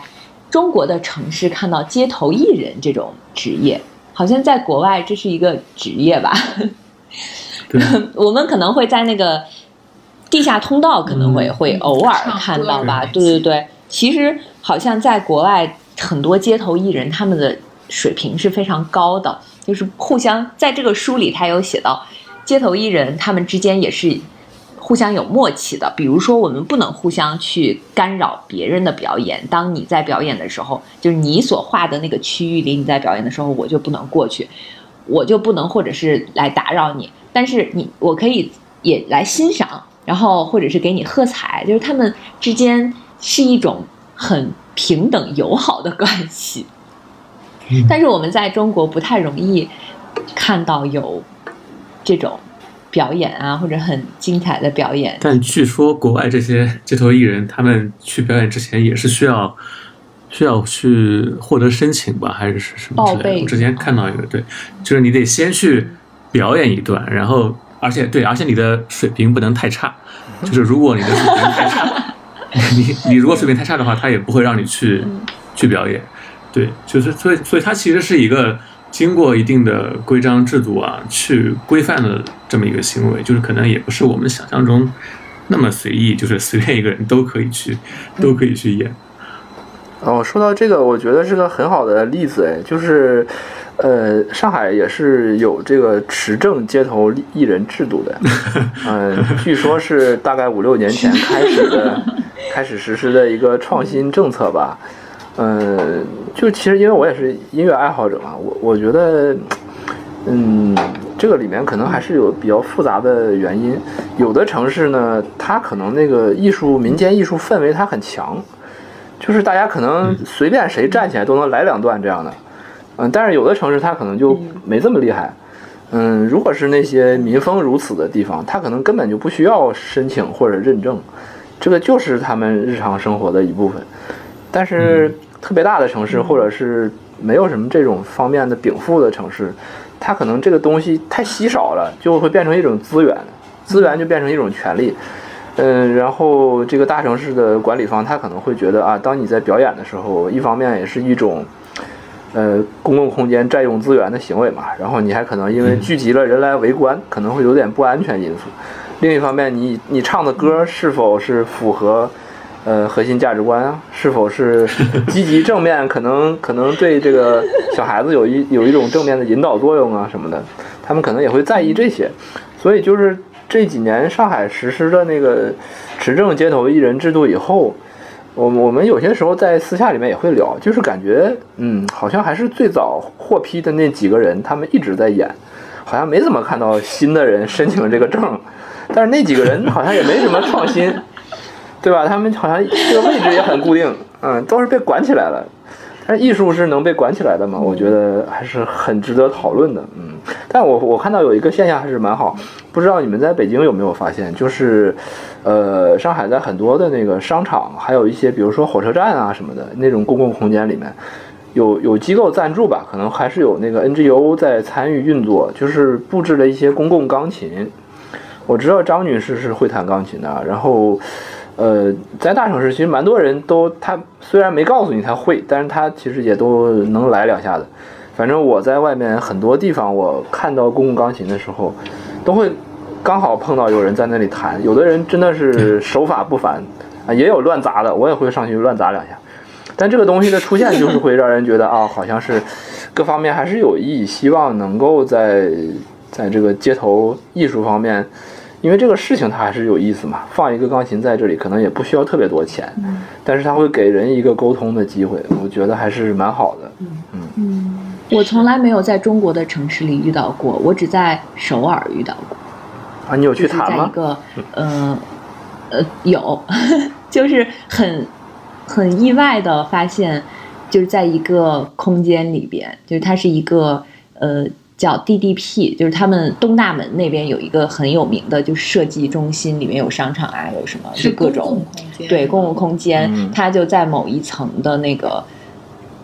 中国的城市看到街头艺人这种职业，好像在国外这是一个职业吧。*laughs* 我们可能会在那个地下通道可能会会偶尔看到吧。对对对，其实好像在国外很多街头艺人他们的水平是非常高的，就是互相在这个书里他有写到，街头艺人他们之间也是。互相有默契的，比如说我们不能互相去干扰别人的表演。当你在表演的时候，就是你所画的那个区域里，你在表演的时候，我就不能过去，我就不能或者是来打扰你。但是你，我可以也来欣赏，然后或者是给你喝彩，就是他们之间是一种很平等友好的关系。但是我们在中国不太容易看到有这种。表演啊，或者很精彩的表演。但据说国外这些街头艺人，他们去表演之前也是需要需要去获得申请吧，还是什么之类的？我之前看到一个，对，就是你得先去表演一段，然后而且对，而且你的水平不能太差。就是如果你的水平太差，*laughs* 你你如果水平太差的话，他也不会让你去去表演。对，就是所以所以它其实是一个。经过一定的规章制度啊，去规范的这么一个行为，就是可能也不是我们想象中那么随意，就是随便一个人都可以去，*laughs* 都可以去演。哦，说到这个，我觉得是个很好的例子，哎，就是，呃，上海也是有这个持证街头艺人制度的，嗯，*laughs* 据说是大概五六年前开始的，开始实施的一个创新政策吧。嗯，就其实因为我也是音乐爱好者嘛，我我觉得，嗯，这个里面可能还是有比较复杂的原因。有的城市呢，它可能那个艺术民间艺术氛围它很强，就是大家可能随便谁站起来都能来两段这样的。嗯，但是有的城市它可能就没这么厉害。嗯，如果是那些民风如此的地方，它可能根本就不需要申请或者认证，这个就是他们日常生活的一部分。但是。特别大的城市，或者是没有什么这种方面的禀赋的城市，它可能这个东西太稀少了，就会变成一种资源，资源就变成一种权利。嗯，然后这个大城市的管理方，他可能会觉得啊，当你在表演的时候，一方面也是一种，呃，公共空间占用资源的行为嘛，然后你还可能因为聚集了人来围观，可能会有点不安全因素。另一方面，你你唱的歌是否是符合？呃，核心价值观啊，是否是积极正面？可能可能对这个小孩子有一有一种正面的引导作用啊什么的，他们可能也会在意这些。所以就是这几年上海实施的那个持证街头艺人制度以后，我我们有些时候在私下里面也会聊，就是感觉嗯，好像还是最早获批的那几个人，他们一直在演，好像没怎么看到新的人申请这个证，但是那几个人好像也没什么创新。对吧？他们好像这个位置也很固定，嗯，都是被管起来了。但艺术是能被管起来的吗？我觉得还是很值得讨论的，嗯。但我我看到有一个现象还是蛮好，不知道你们在北京有没有发现，就是，呃，上海在很多的那个商场，还有一些比如说火车站啊什么的那种公共空间里面，有有机构赞助吧，可能还是有那个 NGO 在参与运作，就是布置了一些公共钢琴。我知道张女士是会弹钢琴的，然后，呃，在大城市其实蛮多人都，他虽然没告诉你他会，但是他其实也都能来两下子。反正我在外面很多地方，我看到公共钢琴的时候，都会刚好碰到有人在那里弹，有的人真的是 *laughs* 手法不凡啊，也有乱砸的，我也会上去乱砸两下。但这个东西的出现，就是会让人觉得啊，好像是各方面还是有意义，希望能够在在这个街头艺术方面，因为这个事情它还是有意思嘛。放一个钢琴在这里，可能也不需要特别多钱，但是它会给人一个沟通的机会，我觉得还是蛮好的。嗯嗯我从来没有在中国的城市里遇到过，我只在首尔遇到过。啊，你有去就是弹吗？一个呃呃有，*laughs* 就是很很意外的发现，就是在一个空间里边，就是它是一个呃叫 DDP，就是他们东大门那边有一个很有名的，就是设计中心，里面有商场啊，有什么是就各种对公共空间，嗯它就在某一层的那个，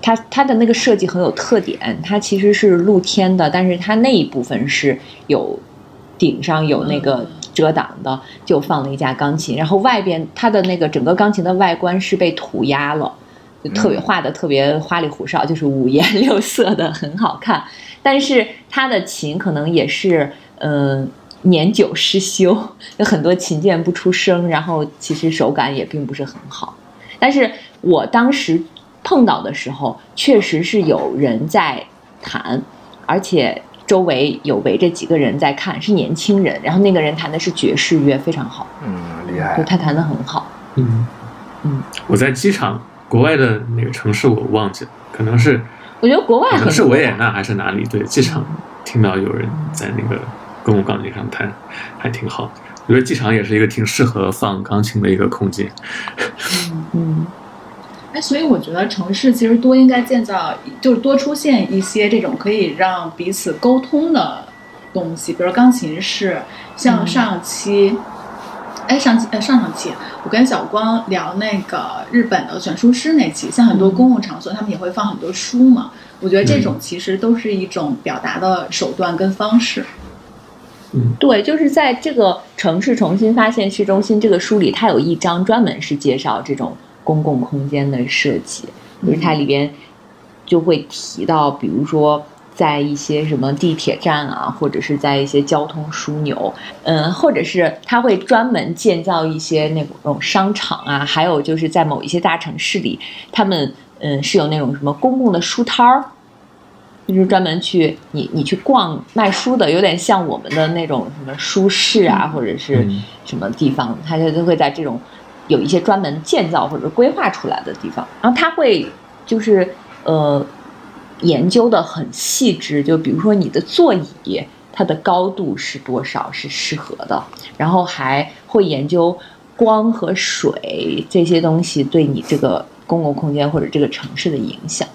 它它的那个设计很有特点，它其实是露天的，但是它那一部分是有顶上有那个遮挡的，就放了一架钢琴，然后外边它的那个整个钢琴的外观是被涂鸦了。就特别画的特别花里胡哨，就是五颜六色的，很好看。但是它的琴可能也是，嗯、年久失修，有很多琴键不出声，然后其实手感也并不是很好。但是我当时碰到的时候，确实是有人在弹，而且周围有围着几个人在看，是年轻人。然后那个人弹的是爵士乐，非常好，嗯，厉就害。他弹的很好。嗯嗯，我在机场，国外的哪个城市我忘记了，可能是我觉得国外可能是维也纳还是哪里？对，机场听到有人在那个公共钢琴上弹，还挺好。我觉得机场也是一个挺适合放钢琴的一个空间。嗯。哎，所以我觉得城市其实多应该建造，就是多出现一些这种可以让彼此沟通的东西，比如钢琴室，像嗯。上期，哎、上期呃上上期我跟小光聊那个日本的选书师那期，像很多嗯。公共场所他们也会放很多书嘛，我觉得这种其实都是一种表达的手段跟方式。嗯，对，就是在这个城市重新发现市中心这个书里，它有一章专门是介绍这种公共空间的设计，就是它里边就会提到，比如说在一些什么地铁站啊，或者是在一些交通枢纽，嗯，或者是它会专门建造一些那种商场啊，还有就是在某一些大城市里，他们嗯是有那种什么公共的书摊儿。就是专门去你你去逛卖书的，有点像我们的那种什么书市啊，或者是嗯什么地方，他就都会在这种有一些专门建造或者规划出来的地方，然后他会就是呃研究的很细致，就比如说你的座椅它的高度是多少是适合的，然后还会研究光和水这些东西对你这个公共空间或者这个城市的影响。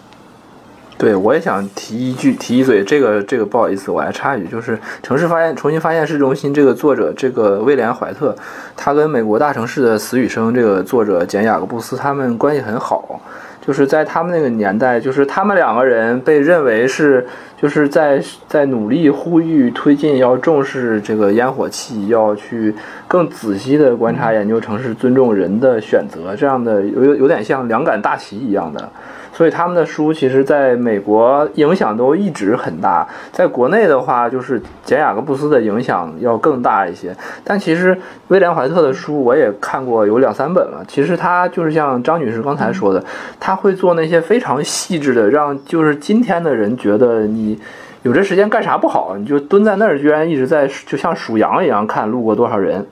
对，我也想提一句，提一嘴，这个这个不好意思，我还插一句，就是《城市发现重新发现市中心》这个作者，这个威廉怀特，他跟美国大城市的死与生这个作者简雅各布斯他们关系很好，就是在他们那个年代，就是他们两个人被认为是就是在在努力呼吁推进要重视这个烟火气，要去更仔细的观察研究城市，尊重人的选择，这样的有有点像两杆大旗一样的。所以他们的书其实在美国影响都一直很大，在国内的话，就是简雅各布斯的影响要更大一些。但其实威廉怀特的书我也看过有两三本了，其实他就是像张女士刚才说的，他会做那些非常细致的，让就是今天的人觉得你。有这时间干啥不好？你就蹲在那儿，居然一直在就像数羊一样看路过多少人，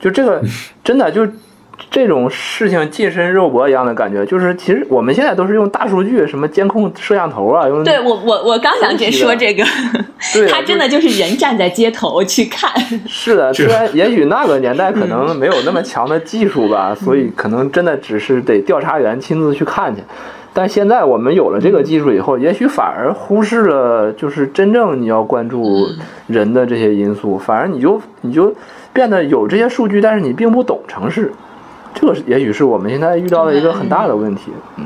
就这个 *laughs* 真的就这种事情近身肉搏一样的感觉，就是其实我们现在都是用大数据，什么监控摄像头啊，用对我我我刚想这说这个，对，*laughs* 他真的就是人站在街头去看。是的，虽然也许那个年代可能没有那么强的技术吧，所以可能真的只是得调查员亲自去看去。但现在我们有了这个技术以后，也许反而忽视了就是真正你要关注人的这些因素，反而你就你就变得有这些数据，但是你并不懂城市。这个也许是我们现在遇到的一个很大的问题，嗯，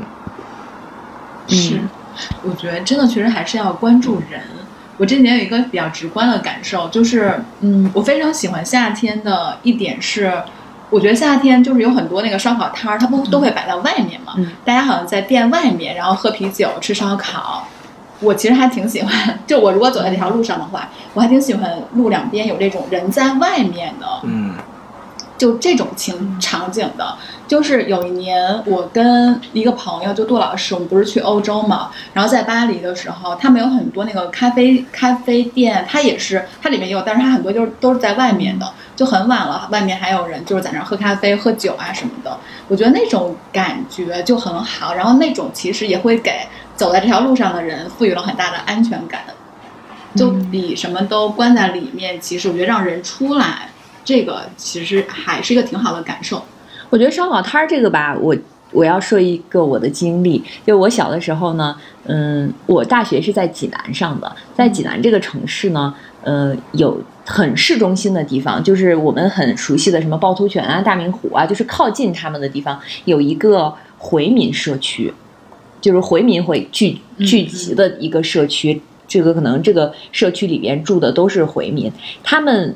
是，我觉得真的确实还是要关注人。我这几年有一个比较直观的感受，就是，嗯，我非常喜欢夏天的一点是，我觉得夏天就是有很多那个烧烤摊儿，它不都会摆在外面嘛，大家好像在店外面，然后喝啤酒吃烧烤。我其实还挺喜欢，就我如果走在这条路上的话，我还挺喜欢路两边有这种人在外面的，嗯。就这种情场景的，就是有一年我跟一个朋友，就杜老师，我们不是去欧洲嘛，然后在巴黎的时候，他们有很多那个咖啡咖啡店，它也是它里面也有，但是它很多就是都是在外面的，就很晚了，外面还有人就是在那儿喝咖啡、喝酒啊什么的。我觉得那种感觉就很好，然后那种其实也会给走在这条路上的人赋予了很大的安全感，就比什么都关在里面，其实我觉得让人出来。这个其实还是一个挺好的感受。我觉得烧烤摊儿这个吧，我我要说一个我的经历。就我小的时候呢，嗯，我大学是在济南上的，在济南这个城市呢，呃，有很市中心的地方，就是我们很熟悉的什么趵突泉啊、大明湖啊，就是靠近他们的地方，有一个回民社区，就是回民会聚聚集的一个社区。这个可能这个社区里边住的都是回民，他们。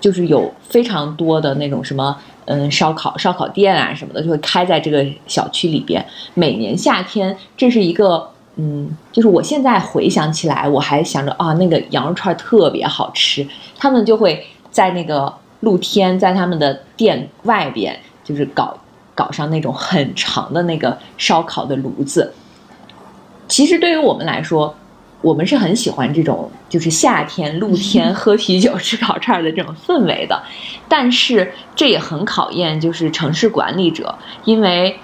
就是有非常多的那种什么，嗯，烧烤烧烤店啊什么的，就会开在这个小区里边。每年夏天，这是一个，嗯，就是我现在回想起来，我还想着啊，那个羊肉串特别好吃。他们就会在那个露天，在他们的店外边，就是搞搞上那种很长的那个烧烤的炉子。其实对于我们来说，我们是很喜欢这种，就是夏天露天 *laughs* 喝啤酒吃烤串的这种氛围的，但是这也很考验就是城市管理者，因为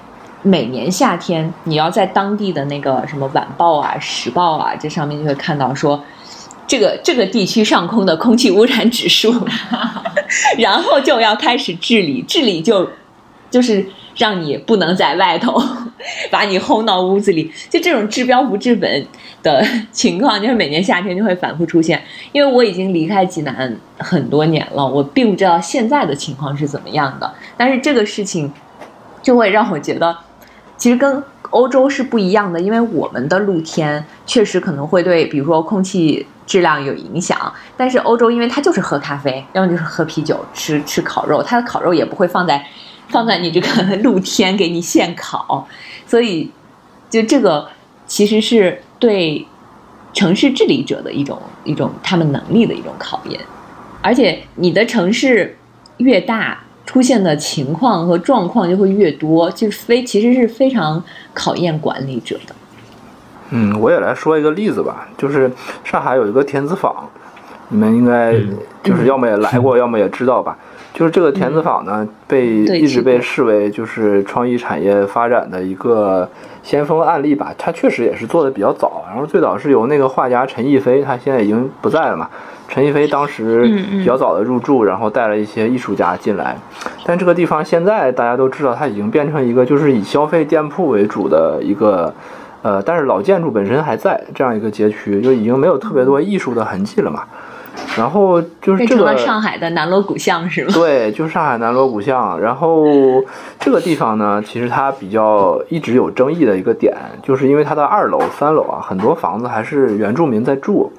每年夏天你要在当地的那个什么晚报啊、时报啊这上面就会看到说，这个这个地区上空的空气污染指数，*laughs* 然后就要开始治理，治理就就是。让你不能在外头，把你轰到屋子里，就这种治标不治本的 *laughs* 情况，就是每年夏天就会反复出现。因为我已经离开济南很多年了，我并不知道现在的情况是怎么样的。但是这个事情就会让我觉得，其实跟欧洲是不一样的，因为我们的露天确实可能会对，比如说空气质量有影响。但是欧洲，因为它就是喝咖啡，要么就是喝啤酒、吃吃烤肉，它的烤肉也不会放在。放在你这个 *laughs* 露天给你现烤，所以就这个其实是对城市治理者的一种一种他们能力的一种考验，而且你的城市越大，出现的情况和状况就会越多，就非其实是非常考验管理者的。嗯，我也来说一个例子吧，就是上海有一个田子坊，你们应该就是要么也来过，*laughs* 要么也知道吧。就是这个田子坊呢，被一直被视为就是创意产业发展的一个先锋案例吧。它确实也是做的比较早，然后最早是由那个画家陈逸飞，他现在已经不在了嘛。陈逸飞当时比较早的入驻，然后带了一些艺术家进来。但这个地方现在大家都知道，它已经变成一个就是以消费店铺为主的一个，呃，但是老建筑本身还在这样一个街区，就已经没有特别多艺术的痕迹了嘛。然后就是这个上海的南锣鼓巷是吗？*laughs* 对，就是上海南锣鼓巷。然后这个地方呢，其实它比较一直有争议的一个点，就是因为它的二楼、三楼啊，很多房子还是原住民在住。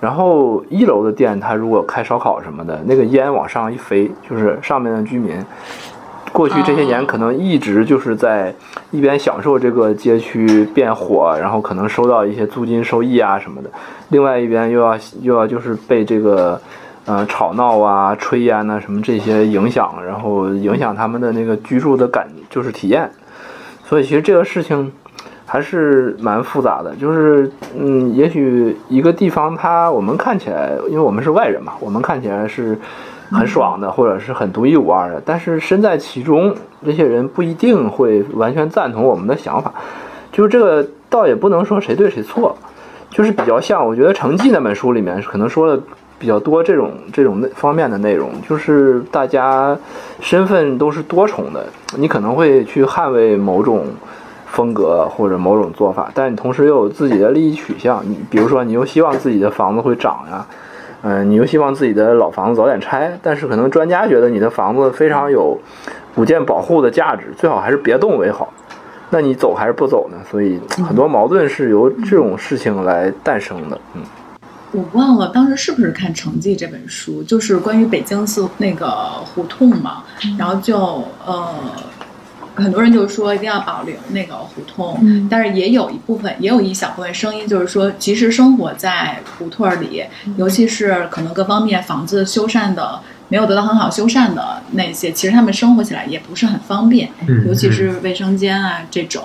然后一楼的店，它如果开烧烤什么的，那个烟往上一飞，就是上面的居民。过去这些年，可能一直就是在一边享受这个街区变火，然后可能收到一些租金收益啊什么的，另外一边又要又要就是被这个，呃吵闹啊、炊烟呐什么这些影响，然后影响他们的那个居住的感就是体验。所以其实这个事情还是蛮复杂的，就是嗯，也许一个地方它我们看起来，因为我们是外人嘛，我们看起来是。很爽的，或者是很独一无二的。但是身在其中，这些人不一定会完全赞同我们的想法。就是这个，倒也不能说谁对谁错，就是比较像。我觉得《成绩》那本书里面可能说的比较多这种这种方面的内容，就是大家身份都是多重的，你可能会去捍卫某种风格或者某种做法，但你同时又有自己的利益取向。你比如说，你又希望自己的房子会涨呀。嗯，你又希望自己的老房子早点拆，但是可能专家觉得你的房子非常有古建保护的价值，最好还是别动为好。那你走还是不走呢？所以很多矛盾是由这种事情来诞生的。嗯，我忘了当时是不是看《成绩》这本书，就是关于北京四那个胡同嘛，然后就呃。很多人就是说一定要保留那个胡同，但是也有一部分，也有一小部分声音就是说，其实生活在胡同里，尤其是可能各方面房子修缮的没有得到很好修缮的那些，其实他们生活起来也不是很方便，尤其是卫生间啊这种。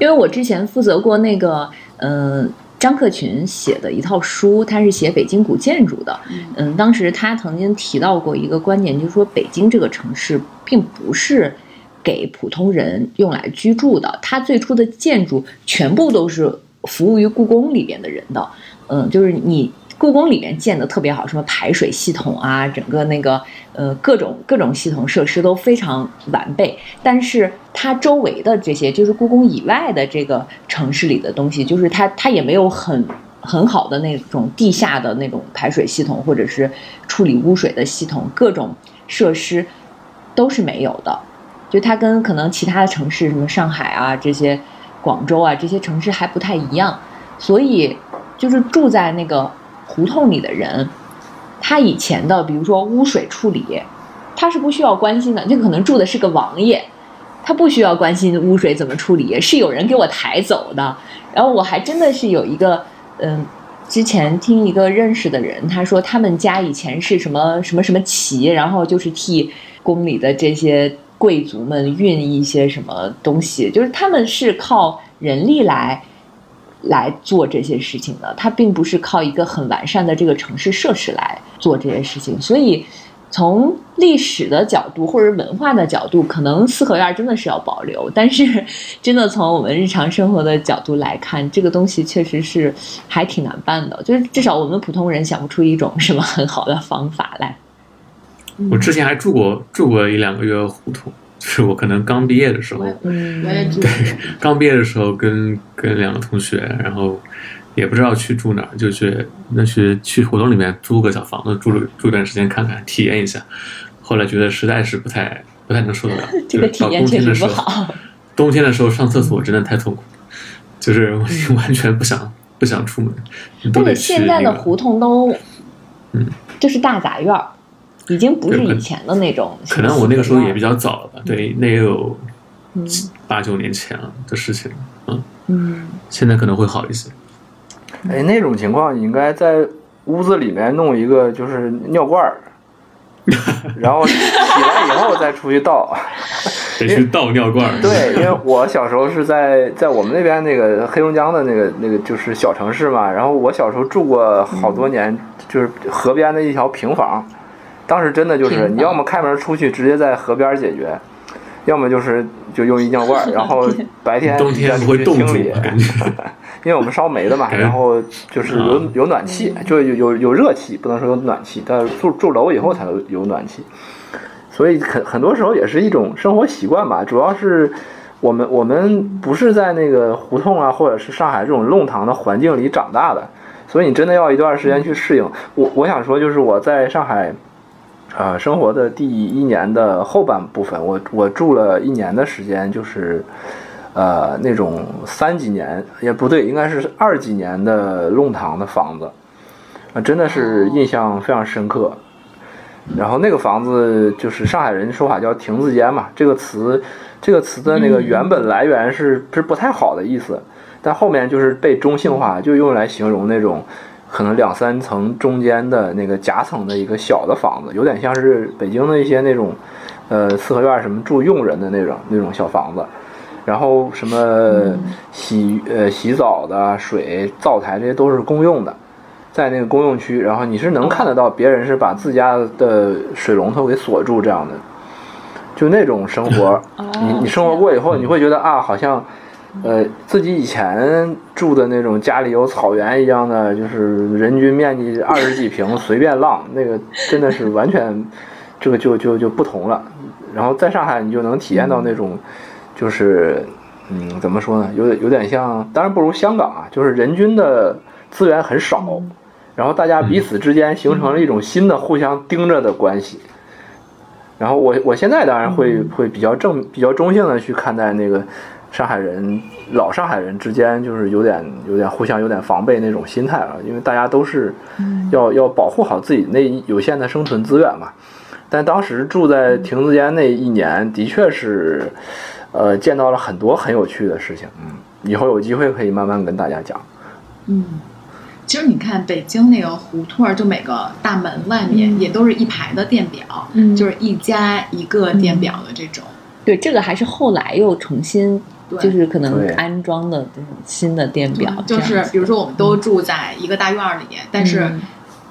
因为我之前负责过那个，嗯，张克群写的一套书，他是写北京古建筑的，嗯，当时他曾经提到过一个观点，就是说北京这个城市并不是。给普通人用来居住的，它最初的建筑全部都是服务于故宫里边的人的。嗯，就是你故宫里面建的特别好，什么排水系统啊，整个那个呃各种各种系统设施都非常完备。但是它周围的这些，就是故宫以外的这个城市里的东西，就是它它也没有很很好的那种地下的那种排水系统，或者是处理污水的系统，各种设施都是没有的。就它跟可能其他的城市，什么上海啊这些，广州啊这些城市还不太一样，所以就是住在那个胡同里的人，他以前的比如说污水处理，他是不需要关心的，就可能住的是个王爷，他不需要关心污水怎么处理，是有人给我抬走的。然后我还真的是有一个，嗯，之前听一个认识的人，他说他们家以前是什么什么什么旗，然后就是替宫里的这些。贵族们运一些什么东西，就是他们是靠人力来来做这些事情的，他并不是靠一个很完善的这个城市设施来做这些事情。所以，从历史的角度或者文化的角度，可能四合院真的是要保留。但是，真的从我们日常生活的角度来看，这个东西确实是还挺难办的。就是至少我们普通人想不出一种什么很好的方法来。我之前还住过住过一两个月胡同，*laughs* 就是我可能刚毕业的时候。对，刚毕业的时候跟跟两个同学，然后也不知道去住哪儿，就去那去去胡同里面租个小房子住了住一段时间看看体验一下，后来觉得实在是不太不太能受得了，*laughs* 这个体验确实不好。冬天的时候上厕所真的太痛苦，就是 *laughs* 完全不想不想出门。而且现在的胡同都，嗯，就是大杂院儿。已经不是以前的那种。可能我那个时候也比较早了吧，对，那也有八九年前了的事情，嗯嗯，现在可能会好一些。哎，那种情况你应该在屋子里面弄一个就是尿罐儿，*laughs* 然后起来以后再出去倒。得去倒尿罐儿。对，因为我小时候是在在我们那边那个黑龙江的那个那个就是小城市嘛，然后我小时候住过好多年，就是河边的一条平房。当时真的就是，你要么开门出去直接在河边解决，要么就是就用一尿罐，*laughs* 然后白天冬天不会冻住，感觉，*laughs* 因为我们烧煤的嘛，然后就是有有暖气，就有有有热气，不能说有暖气，但是住住楼以后才有有暖气，所以很很多时候也是一种生活习惯吧。主要是我们我们不是在那个胡同啊，或者是上海这种弄堂的环境里长大的，所以你真的要一段时间去适应。我我想说就是我在上海。啊，生活的第一年的后半部分，我我住了一年的时间，就是，呃，那种三几年也不对，应该是二几年的弄堂的房子，啊，真的是印象非常深刻。然后那个房子就是上海人说法叫亭子间嘛，这个词，这个词的那个原本来源是是不太好的意思，但后面就是被中性化，就用来形容那种。可能两三层中间的那个夹层的一个小的房子，有点像是北京的一些那种，呃，四合院什么住佣人的那种那种小房子，然后什么洗呃洗澡的水、灶台这些都是公用的，在那个公用区，然后你是能看得到别人是把自家的水龙头给锁住这样的，就那种生活，你你生活过以后，你会觉得啊，好像。呃，自己以前住的那种家里有草原一样的，就是人均面积二十几平随便浪，那个真的是完全，这个就就就不同了。然后在上海，你就能体验到那种，就是嗯，怎么说呢？有点有点像，当然不如香港啊，就是人均的资源很少，然后大家彼此之间形成了一种新的互相盯着的关系。然后我我现在当然会会比较正比较中性的去看待那个。上海人老上海人之间就是有点有点互相有点防备那种心态了，因为大家都是要要保护好自己那有限的生存资源嘛。但当时住在亭子间那一年，的确是，呃，见到了很多很有趣的事情。嗯，以后有机会可以慢慢跟大家讲。嗯，其实你看北京那个胡同，就每个大门外面也都是一排的电表，就是一家一个电表的这种。对，这个还是后来又重新。就是可能安装的这种新的电表，就是比如说我们都住在一个大院里，但是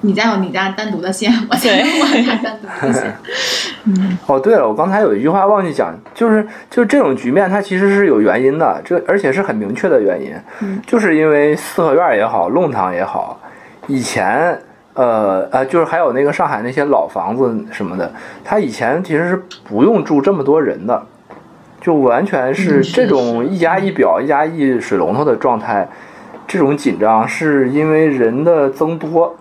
你家有你家单独的线，我家有我家单独的线。*laughs* 嗯，哦，对了，我刚才有一句话忘记讲，就是就是这种局面它其实是有原因的，这而且是很明确的原因，就是因为四合院也好，弄堂也好，以前呃呃，就是还有那个上海那些老房子什么的，它以前其实是不用住这么多人的。就完全是这种一加一表、一加一水龙头的状态，这种紧张是因为人的增多，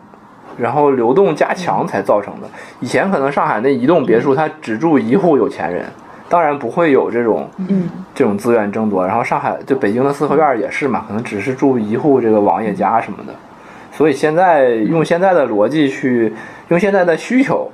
然后流动加强才造成的。以前可能上海那一栋别墅，它只住一户有钱人，当然不会有这种这种资源争夺。然后上海就北京的四合院也是嘛，可能只是住一户这个王爷家什么的。所以现在用现在的逻辑去，用现在的需求。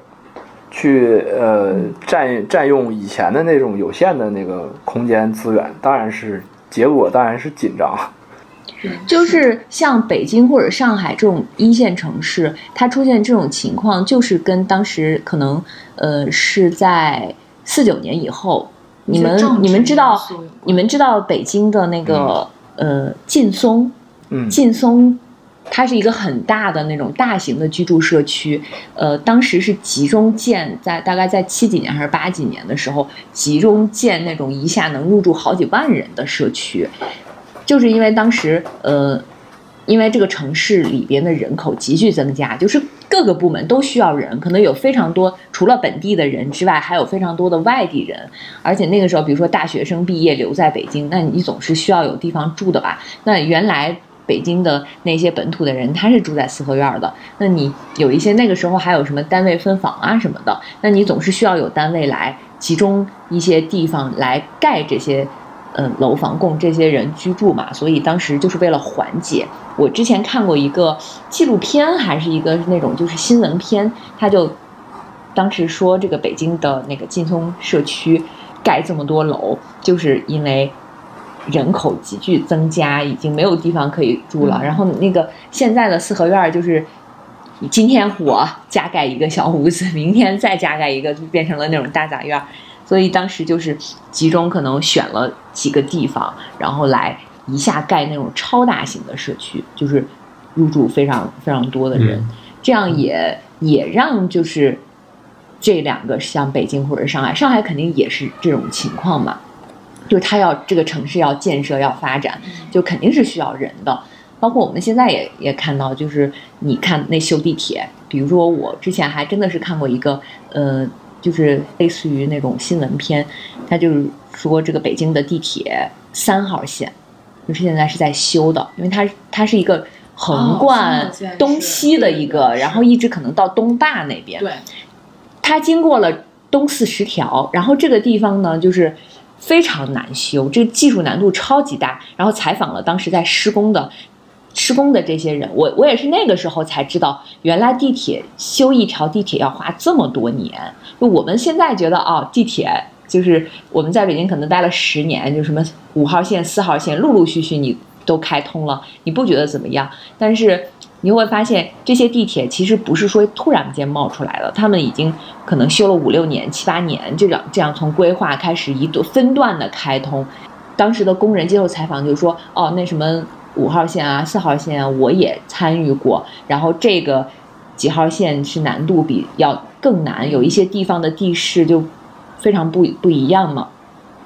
去呃占占用以前的那种有限的那个空间资源，当然是结果当然是紧张。*laughs* 就是像北京或者上海这种一线城市，它出现这种情况，就是跟当时可能呃是在四九年以后，你们你们知道你们知道北京的那个呃劲松，嗯，劲松。它是一个很大的那种大型的居住社区，呃，当时是集中建在大概在七几年还是八几年的时候，集中建那种一下能入住好几万人的社区，就是因为当时呃，因为这个城市里边的人口急剧增加，就是各个部门都需要人，可能有非常多除了本地的人之外，还有非常多的外地人，而且那个时候，比如说大学生毕业留在北京，那你总是需要有地方住的吧？那原来。北京的那些本土的人，他是住在四合院的。那你有一些那个时候还有什么单位分房啊什么的，那你总是需要有单位来集中一些地方来盖这些，嗯，楼房供这些人居住嘛。所以当时就是为了缓解。我之前看过一个纪录片，还是一个那种就是新闻片，他就当时说这个北京的那个劲松社区盖这么多楼，就是因为。人口急剧增加，已经没有地方可以住了。然后那个现在的四合院就是，今天我加盖一个小屋子，明天再加盖一个，就变成了那种大杂院。所以当时就是集中可能选了几个地方，然后来一下盖那种超大型的社区，就是入住非常非常多的人。这样也也让就是这两个像北京或者上海，上海肯定也是这种情况嘛。就是他要这个城市要建设要发展，就肯定是需要人的。包括我们现在也也看到，就是你看那修地铁，比如说我之前还真的是看过一个，呃，就是类似于那种新闻片，他就是说这个北京的地铁三号线，就是现在是在修的，因为它它是一个横贯东西的一个，然后一直可能到东坝那边。对，它经过了东四十条，然后这个地方呢就是。非常难修，这个技术难度超级大。然后采访了当时在施工的施工的这些人，我我也是那个时候才知道，原来地铁修一条地铁要花这么多年。就我们现在觉得哦，地铁就是我们在北京可能待了十年，就什么五号线、四号线，陆陆续续你都开通了，你不觉得怎么样？但是。你会发现，这些地铁其实不是说突然间冒出来的，他们已经可能修了五六年、七八年，这样这样从规划开始一度分段的开通。当时的工人接受采访就说：“哦，那什么，五号线啊、四号线啊，我也参与过。然后这个几号线是难度比要更难，有一些地方的地势就非常不不一样嘛。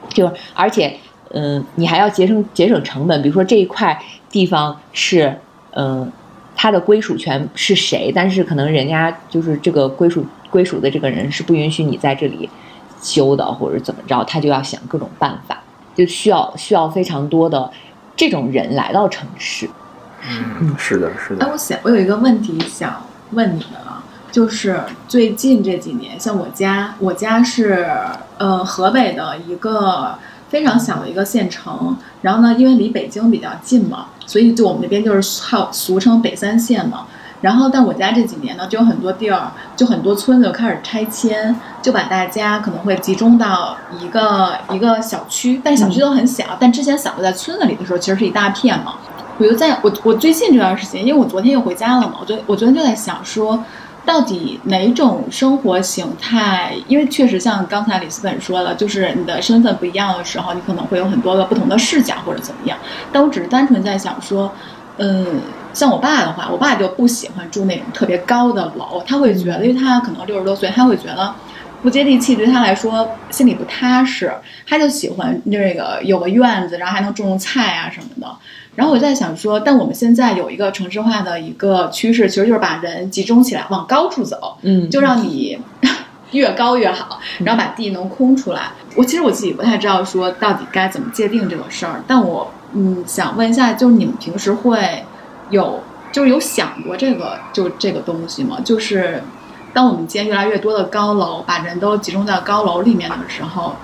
就而且，嗯，你还要节省节省成本。比如说这一块地方是，嗯，它的归属权是谁？但是可能人家就是这个归属归属的这个人是不允许你在这里修的，或者怎么着，他就要想各种办法，就需要需要非常多的这种人来到城市。嗯，是的，是哎，的。我想我有一个问题想问你们啊，就是最近这几年，像我家，我家是呃河北的一个非常小的一个县城，然后呢，因为离北京比较近嘛，所以就我们那边就是号俗称北三县嘛。然后，但我家这几年呢，就有很多地儿，就很多村子就开始拆迁，就把大家可能会集中到一个一个小区，但小区都很小。但之前散落在村子里的时候，其实是一大片嘛。我就在我我最近这段时间，因为我昨天又回家了嘛，我昨我昨天就在想说，到底哪种生活形态？因为确实像刚才李思本说的，就是你的身份不一样的时候，你可能会有很多个不同的视角或者怎么样。但我只是单纯在想说，嗯，像我爸的话，我爸就不喜欢住那种特别高的楼，他会觉得，因为他可能六十多岁，他会觉得。不接地气对他来说心里不踏实，他就喜欢这个有个院子，然后还能种种菜啊什么的。然后我在想说，但我们现在有一个城市化的一个趋势，其实就是把人集中起来往高处走，嗯就让你 *laughs* 越高越好，然后把地能空出来。我其实我自己不太知道说到底该怎么界定这个事儿，但我嗯想问一下，就是你们平时会有就是有想过这个就这个东西吗？就是当我们建越来越多的高楼，把人都集中在高楼里面的时候，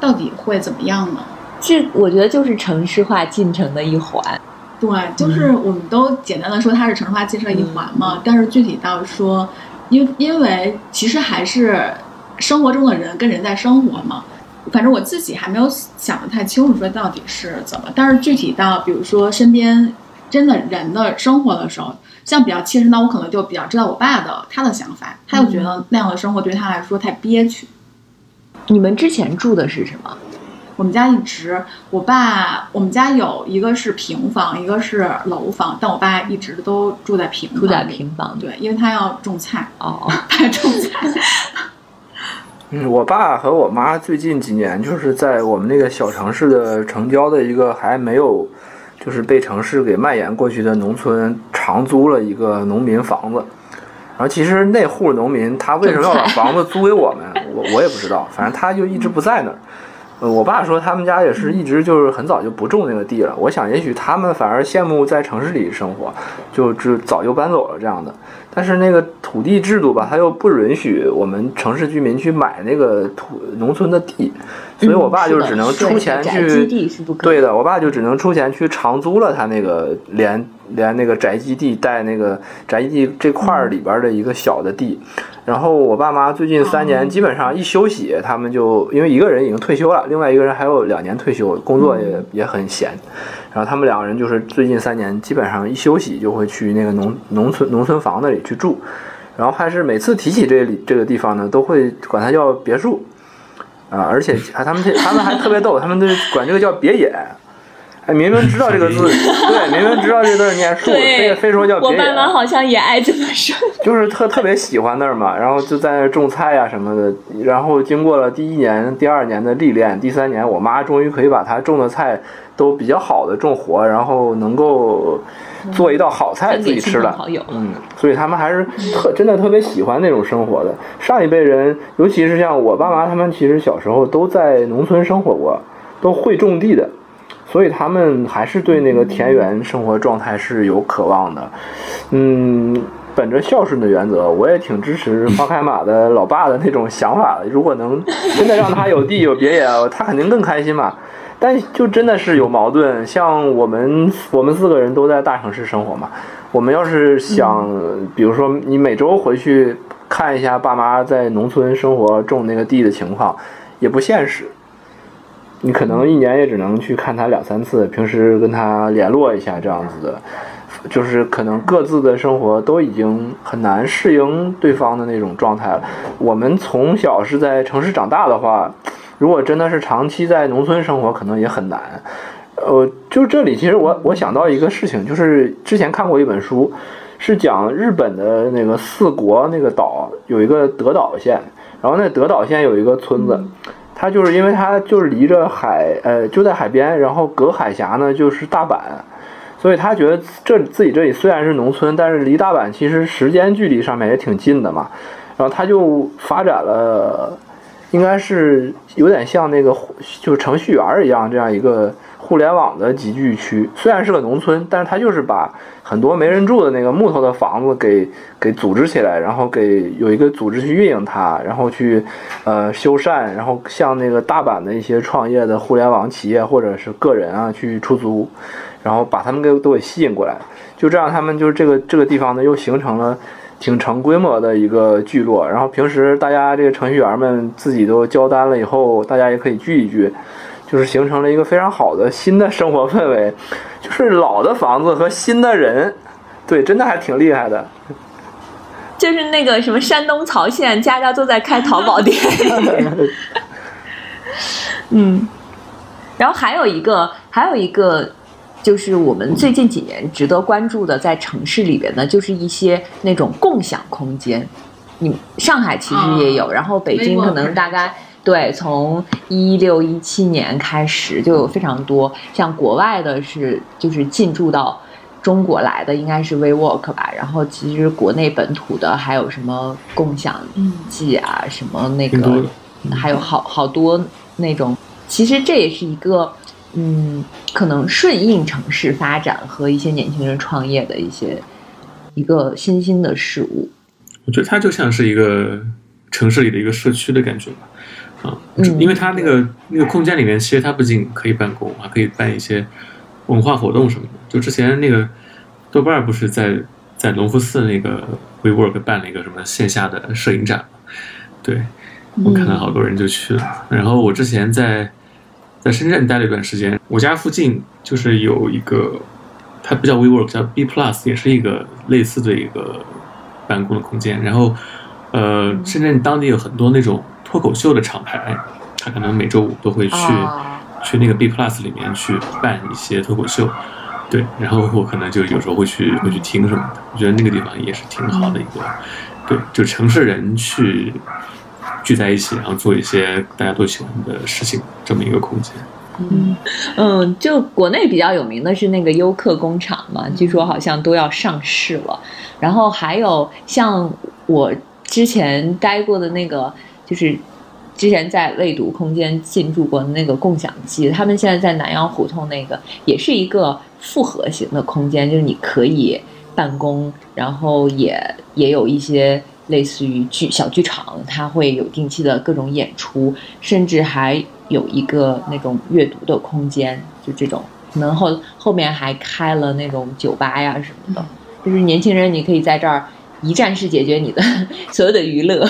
到底会怎么样呢？这我觉得就是城市化进程的一环。对，就是我们都简单的说它是城市化建设一环嘛，但是具体到说，因因为其实还是生活中的人跟人在生活嘛。反正我自己还没有想得太清楚，说到底是怎么。但是具体到比如说身边真的人的生活的时候，像比较切身那，我可能就比较知道我爸的他的想法，他就觉得那样的生活对他来说太憋屈。你们之前住的是什么？我们家一直，我爸，我们家有一个是平房，一个是楼房，但我爸一直都住在平房，住在平房对，因为他要种菜，哦，*laughs* 他种菜。嗯，我爸和我妈最近几年就是在我们那个小城市的城郊的一个还没有，就是被城市给蔓延过去的农村，长租了一个农民房子。然后其实那户农民他为什么要把房子租给我们，我我也不知道，反正他就一直不在那儿。我爸说他们家也是一直就是很早就不种那个地了。我想也许他们反而羡慕在城市里生活，就就早就搬走了这样的。但是那个土地制度吧，它又不允许我们城市居民去买那个土农村的地，所以我爸就只能出钱去。对的，我爸就只能出钱去长租了他那个连连那个宅基地带那个宅基地这块儿里边的一个小的地。然后我爸妈最近三年基本上一休息，他们就因为一个人已经退休了，另外一个人还有两年退休，工作也也很闲。然后他们两个人就是最近三年基本上一休息就会去那个农农村农村房子里去住，然后还是每次提起这里这个地方呢，都会管它叫别墅，啊，而且还他们这他们还特别逗，他们都管这个叫别野。哎，明明知道这个字，*laughs* 对，明明知道这个字念 *laughs* 树，非非说叫别野。我爸妈好像也爱这么说。*laughs* 就是特特别喜欢那儿嘛，然后就在那儿种菜呀、什么的。然后经过了第一年、第二年的历练，第三年我妈终于可以把她种的菜都比较好的种活，然后能够做一道好菜自己吃了。嗯，所以他们还是特真的特别喜欢那种生活的。上一辈人，尤其是像我爸妈他们，其实小时候都在农村生活过，都会种地的，所以他们还是对那个田园生活状态是有渴望的。嗯，本着孝顺的原则，我也挺支持花开马的老爸的那种想法的。如果能真的让他有地有别野，他肯定更开心嘛。但就真的是有矛盾，像我们我们四个人都在大城市生活嘛，我们要是想，比如说你每周回去看一下爸妈在农村生活种那个地的情况，也不现实。你可能一年也只能去看他两三次，平时跟他联络一下这样子的，就是可能各自的生活都已经很难适应对方的那种状态了。我们从小是在城市长大的话，如果真的是长期在农村生活，可能也很难。呃，就这里其实我我想到一个事情，就是之前看过一本书，是讲日本的那个四国那个岛有一个德岛县，然后那德岛县有一个村子，他就是因为他就是离着海，呃，就在海边，然后隔海峡呢就是大阪，所以他觉得这自己这里虽然是农村，但是离大阪其实时间距离上面也挺近的嘛，然后他就发展了。应该是有点像那个就是程序员一样这样一个互联网的集聚区，虽然是个农村，但是它就是把很多没人住的那个木头的房子给给组织起来，然后给有一个组织去运营它，然后去呃修缮，然后向那个大阪的一些创业的互联网企业或者是个人啊去出租，然后把他们给都给吸引过来，就这样他们就是这个这个地方呢又形成了。挺成规模的一个聚落，然后平时大家这个程序员们自己都交单了以后，大家也可以聚一聚，就是形成了一个非常好的新的生活氛围。*laughs* 就是老的房子和新的人，对，真的还挺厉害的。就是那个什么山东曹县，家家都在开淘宝店。*laughs* 嗯，然后还有一个，还有一个。就是我们最近几年值得关注的，在城市里边呢，就是一些那种共享空间。你上海其实也有，然后北京可能大概对，从一六一七年开始就有非常多。像国外的是，就是进驻到中国来的，应该是 WeWork 吧。然后其实国内本土的还有什么共享记啊，什么那个，还有好好多那种。其实这也是一个。嗯，可能顺应城市发展和一些年轻人创业的一些一个新兴的事物。我觉得它就像是一个城市里的一个社区的感觉吧，啊，因为它那个那个空间里面，其实它不仅可以办公，还可以办一些文化活动什么的。就之前那个豆瓣不是在在隆福寺那个 WeWork 办了一个什么线下的摄影展对，我看到好多人就去了。然后我之前在。在深圳待了一段时间，我家附近就是有一个，它不叫 WeWork，叫 B Plus，也是一个类似的一个办公的空间。然后，呃，深圳当地有很多那种脱口秀的厂牌，他可能每周五都会去去那个 B Plus 里面去办一些脱口秀，对。然后我可能就有时候会去会去听什么的，我觉得那个地方也是挺好的一个，对，就城市人去。聚在一起，然后做一些大家都喜欢的事情，这么一个空间。嗯嗯，就国内比较有名的是那个优客工厂嘛，据说好像都要上市了。然后还有像我之前待过的那个，就是之前在未读空间进驻过的那个共享机，他们现在在南阳胡同那个，也是一个复合型的空间，就是你可以办公，然后也也有一些。类似于剧小剧场，它会有定期的各种演出，甚至还有一个那种阅读的空间，就这种。可能后后面还开了那种酒吧呀什么的，就是年轻人你可以在这儿一站式解决你的 *laughs* 所有的娱乐，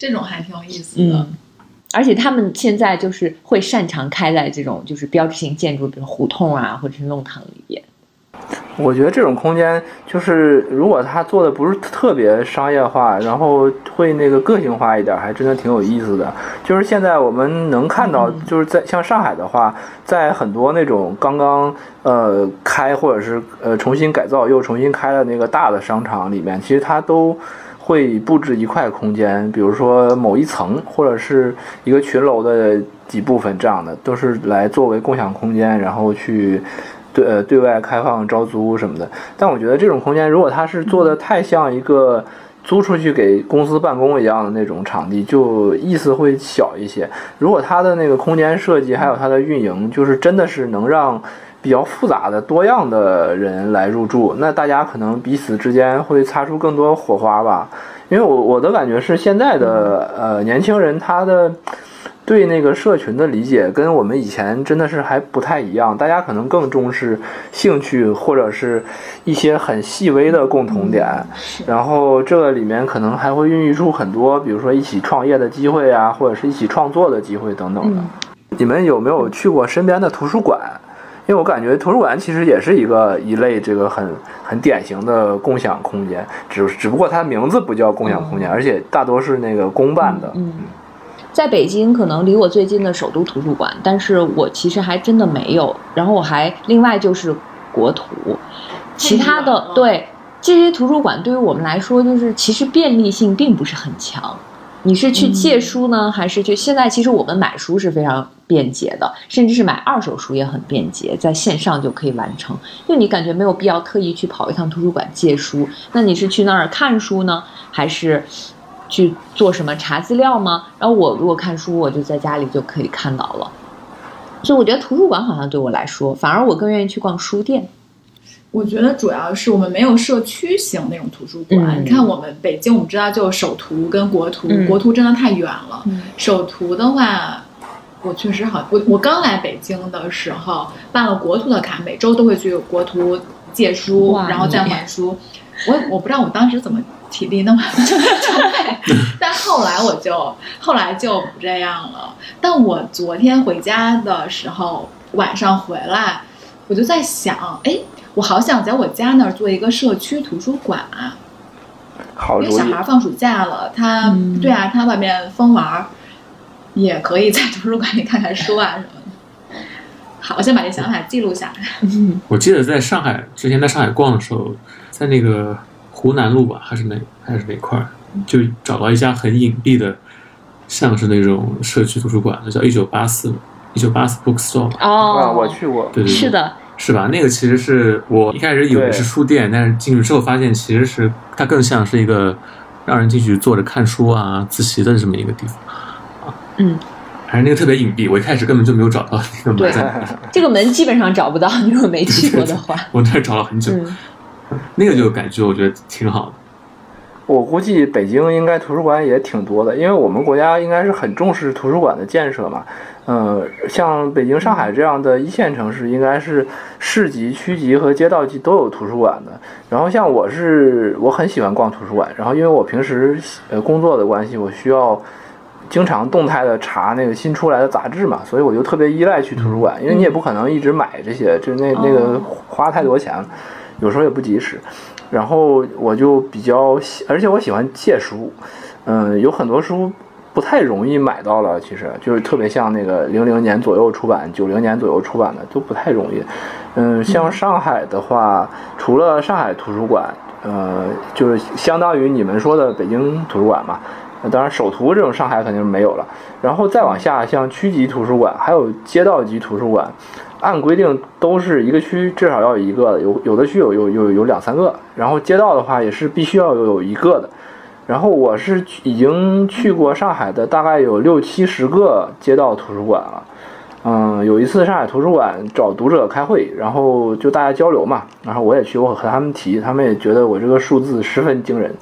这种还挺有意思的。嗯，而且他们现在就是会擅长开在这种就是标志性建筑，比如胡同啊或者是弄堂里边。我觉得这种空间就是，如果他做的不是特别商业化，然后会那个个性化一点，还真的挺有意思的。就是现在我们能看到，就是在像上海的话，在很多那种刚刚呃开或者是呃重新改造又重新开的那个大的商场里面，其实它都会布置一块空间，比如说某一层或者是一个群楼的几部分这样的，都是来作为共享空间，然后去。对呃，对外开放招租什么的，但我觉得这种空间，如果它是做的太像一个租出去给公司办公一样的那种场地，就意思会小一些。如果它的那个空间设计还有它的运营，就是真的是能让比较复杂的多样的人来入住，那大家可能彼此之间会擦出更多火花吧。因为我我的感觉是，现在的呃年轻人他的。对那个社群的理解跟我们以前真的是还不太一样，大家可能更重视兴趣或者是一些很细微的共同点，然后这个里面可能还会孕育出很多，比如说一起创业的机会啊，或者是一起创作的机会等等的。你们有没有去过身边的图书馆？因为我感觉图书馆其实也是一个一类这个很很典型的共享空间，只只不过它名字不叫共享空间，而且大多是那个公办的。嗯。在北京，可能离我最近的首都图书馆，但是我其实还真的没有。然后我还另外就是国图，其他的对这些图书馆对于我们来说，就是其实便利性并不是很强。你是去借书呢，还是去？现在其实我们买书是非常便捷的，甚至是买二手书也很便捷，在线上就可以完成。就你感觉没有必要特意去跑一趟图书馆借书，那你是去那儿看书呢，还是去做什么查资料吗？然后我如果看书，我就在家里就可以看到了。所以我觉得图书馆好像对我来说，反而我更愿意去逛书店。我觉得主要是我们没有社区型那种图书馆。嗯你看我们北京，我们知道就首图跟国图，嗯国图真的太远了。嗯首图的话，我确实好，我我刚来北京的时候办了国图的卡，每周都会去国图借书，然后再还书。我我不知道我当时怎么体力那么 *laughs* 充沛，但后来我就后来就不这样了。但我昨天回家的时候，晚上回来，我就在想，哎，我好想在我家那儿做一个社区图书馆，好因为小孩。放暑假了，他、嗯对啊，他外面疯玩儿，也可以在图书馆里看看书啊什么的。好，我先把这想法记录下来。我记得在上海之前在上海逛的时候，在那个湖南路吧，还是哪还是哪块儿，就找到一家很隐蔽的，像是那种社区图书馆，那叫一九八四一九八四 bookstore 吧。哦，啊，我去过。对对对，是的，是吧？那个其实是我一开始以为是书店，但是进去之后发现其实是它更像是一个让人进去坐着看书啊、自习的这么一个地方。嗯，还是那个特别隐蔽，我一开始根本就没有找到那个门 *laughs* 这个门基本上找不到，你 *laughs* 如果没去过的话。我那儿找了很久。嗯 *laughs* 那个就感觉我觉得挺好的。我估计北京应该图书馆也挺多的，因为我们国家应该是很重视图书馆的建设嘛。呃，像北京、上海这样的一线城市，应该是市级、区级和街道级都有图书馆的。然后像我是我很喜欢逛图书馆，然后因为我平时呃工作的关系，我需要经常动态的查那个新出来的杂志嘛，所以我就特别依赖去图书馆，因为你也不可能一直买这些，就那那个花太多钱，有时候也不及时。然后我就比较喜，而且我喜欢借书，嗯，有很多书不太容易买到了，其实就是特别像那个零零年左右出版、九零年左右出版的都不太容易。嗯，像上海的话，除了上海图书馆，呃，就是相当于你们说的北京图书馆嘛。呃当然，首图这种上海肯定是没有了。然后再往下，像区级图书馆，还有街道级图书馆，按规定都是一个区至少要有一个的，有有的区有有有有两三个。然后街道的话也是必须要有有一个的。然后我是已经去过上海的，大概有六七十个街道图书馆了。嗯，有一次上海图书馆找读者开会，然后就大家交流嘛，然后我也去，我和他们提，他们也觉得我这个数字十分惊人。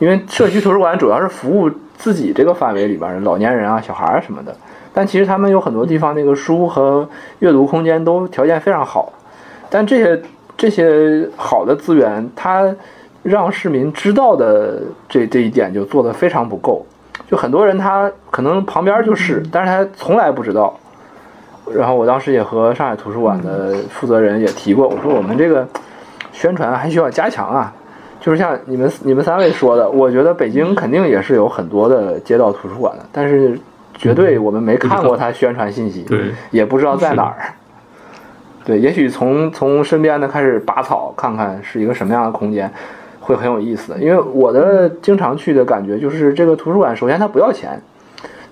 因为社区图书馆主要是服务自己这个范围里边的老年人啊、小孩儿什么的，但其实他们有很多地方那个书和阅读空间都条件非常好，但这些这些好的资源，它让市民知道的这这一点就做得非常不够。就很多人他可能旁边就是，但是他从来不知道。然后我当时也和上海图书馆的负责人也提过，我说我们这个宣传还需要加强啊。就是像你们你们三位说的，我觉得北京肯定也是有很多的街道图书馆的，但是绝对我们没看过它宣传信息，对，也不知道在哪儿。对，也许从从身边的开始拔草，看看是一个什么样的空间，会很有意思的。因为我的经常去的感觉就是这个图书馆，首先它不要钱，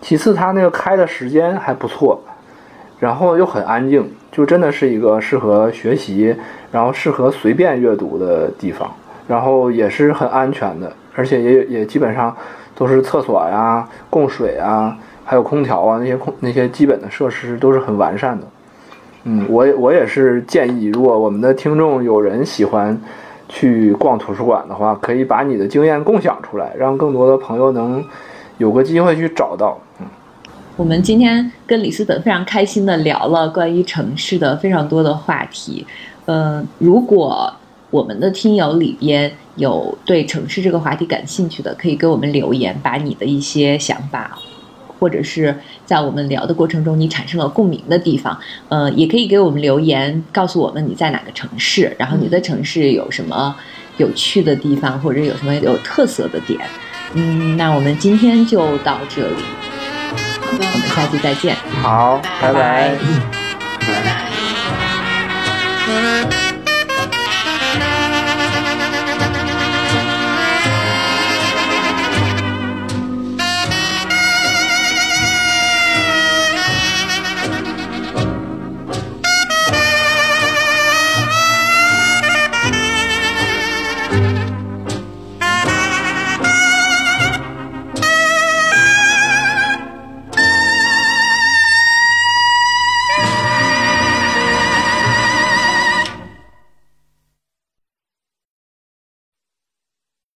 其次它那个开的时间还不错，然后又很安静，就真的是一个适合学习，然后适合随便阅读的地方。然后也是很安全的，而且也也基本上都是厕所呀、供水啊，还有空调啊那些空那些基本的设施都是很完善的。嗯，我我也是建议，如果我们的听众有人喜欢去逛图书馆的话，可以把你的经验共享出来，让更多的朋友能有个机会去找到。嗯，我们今天跟李斯本非常开心的聊了关于城市的非常多的话题。嗯、如果我们的听友里边有对城市这个话题感兴趣的，可以给我们留言，把你的一些想法，或者是在我们聊的过程中你产生了共鸣的地方，呃，也可以给我们留言，告诉我们你在哪个城市，然后你的城市有什么有趣的地方，或者有什么有特色的点。嗯，那我们今天就到这里。我们下期再见。好，拜拜拜拜拜。Thank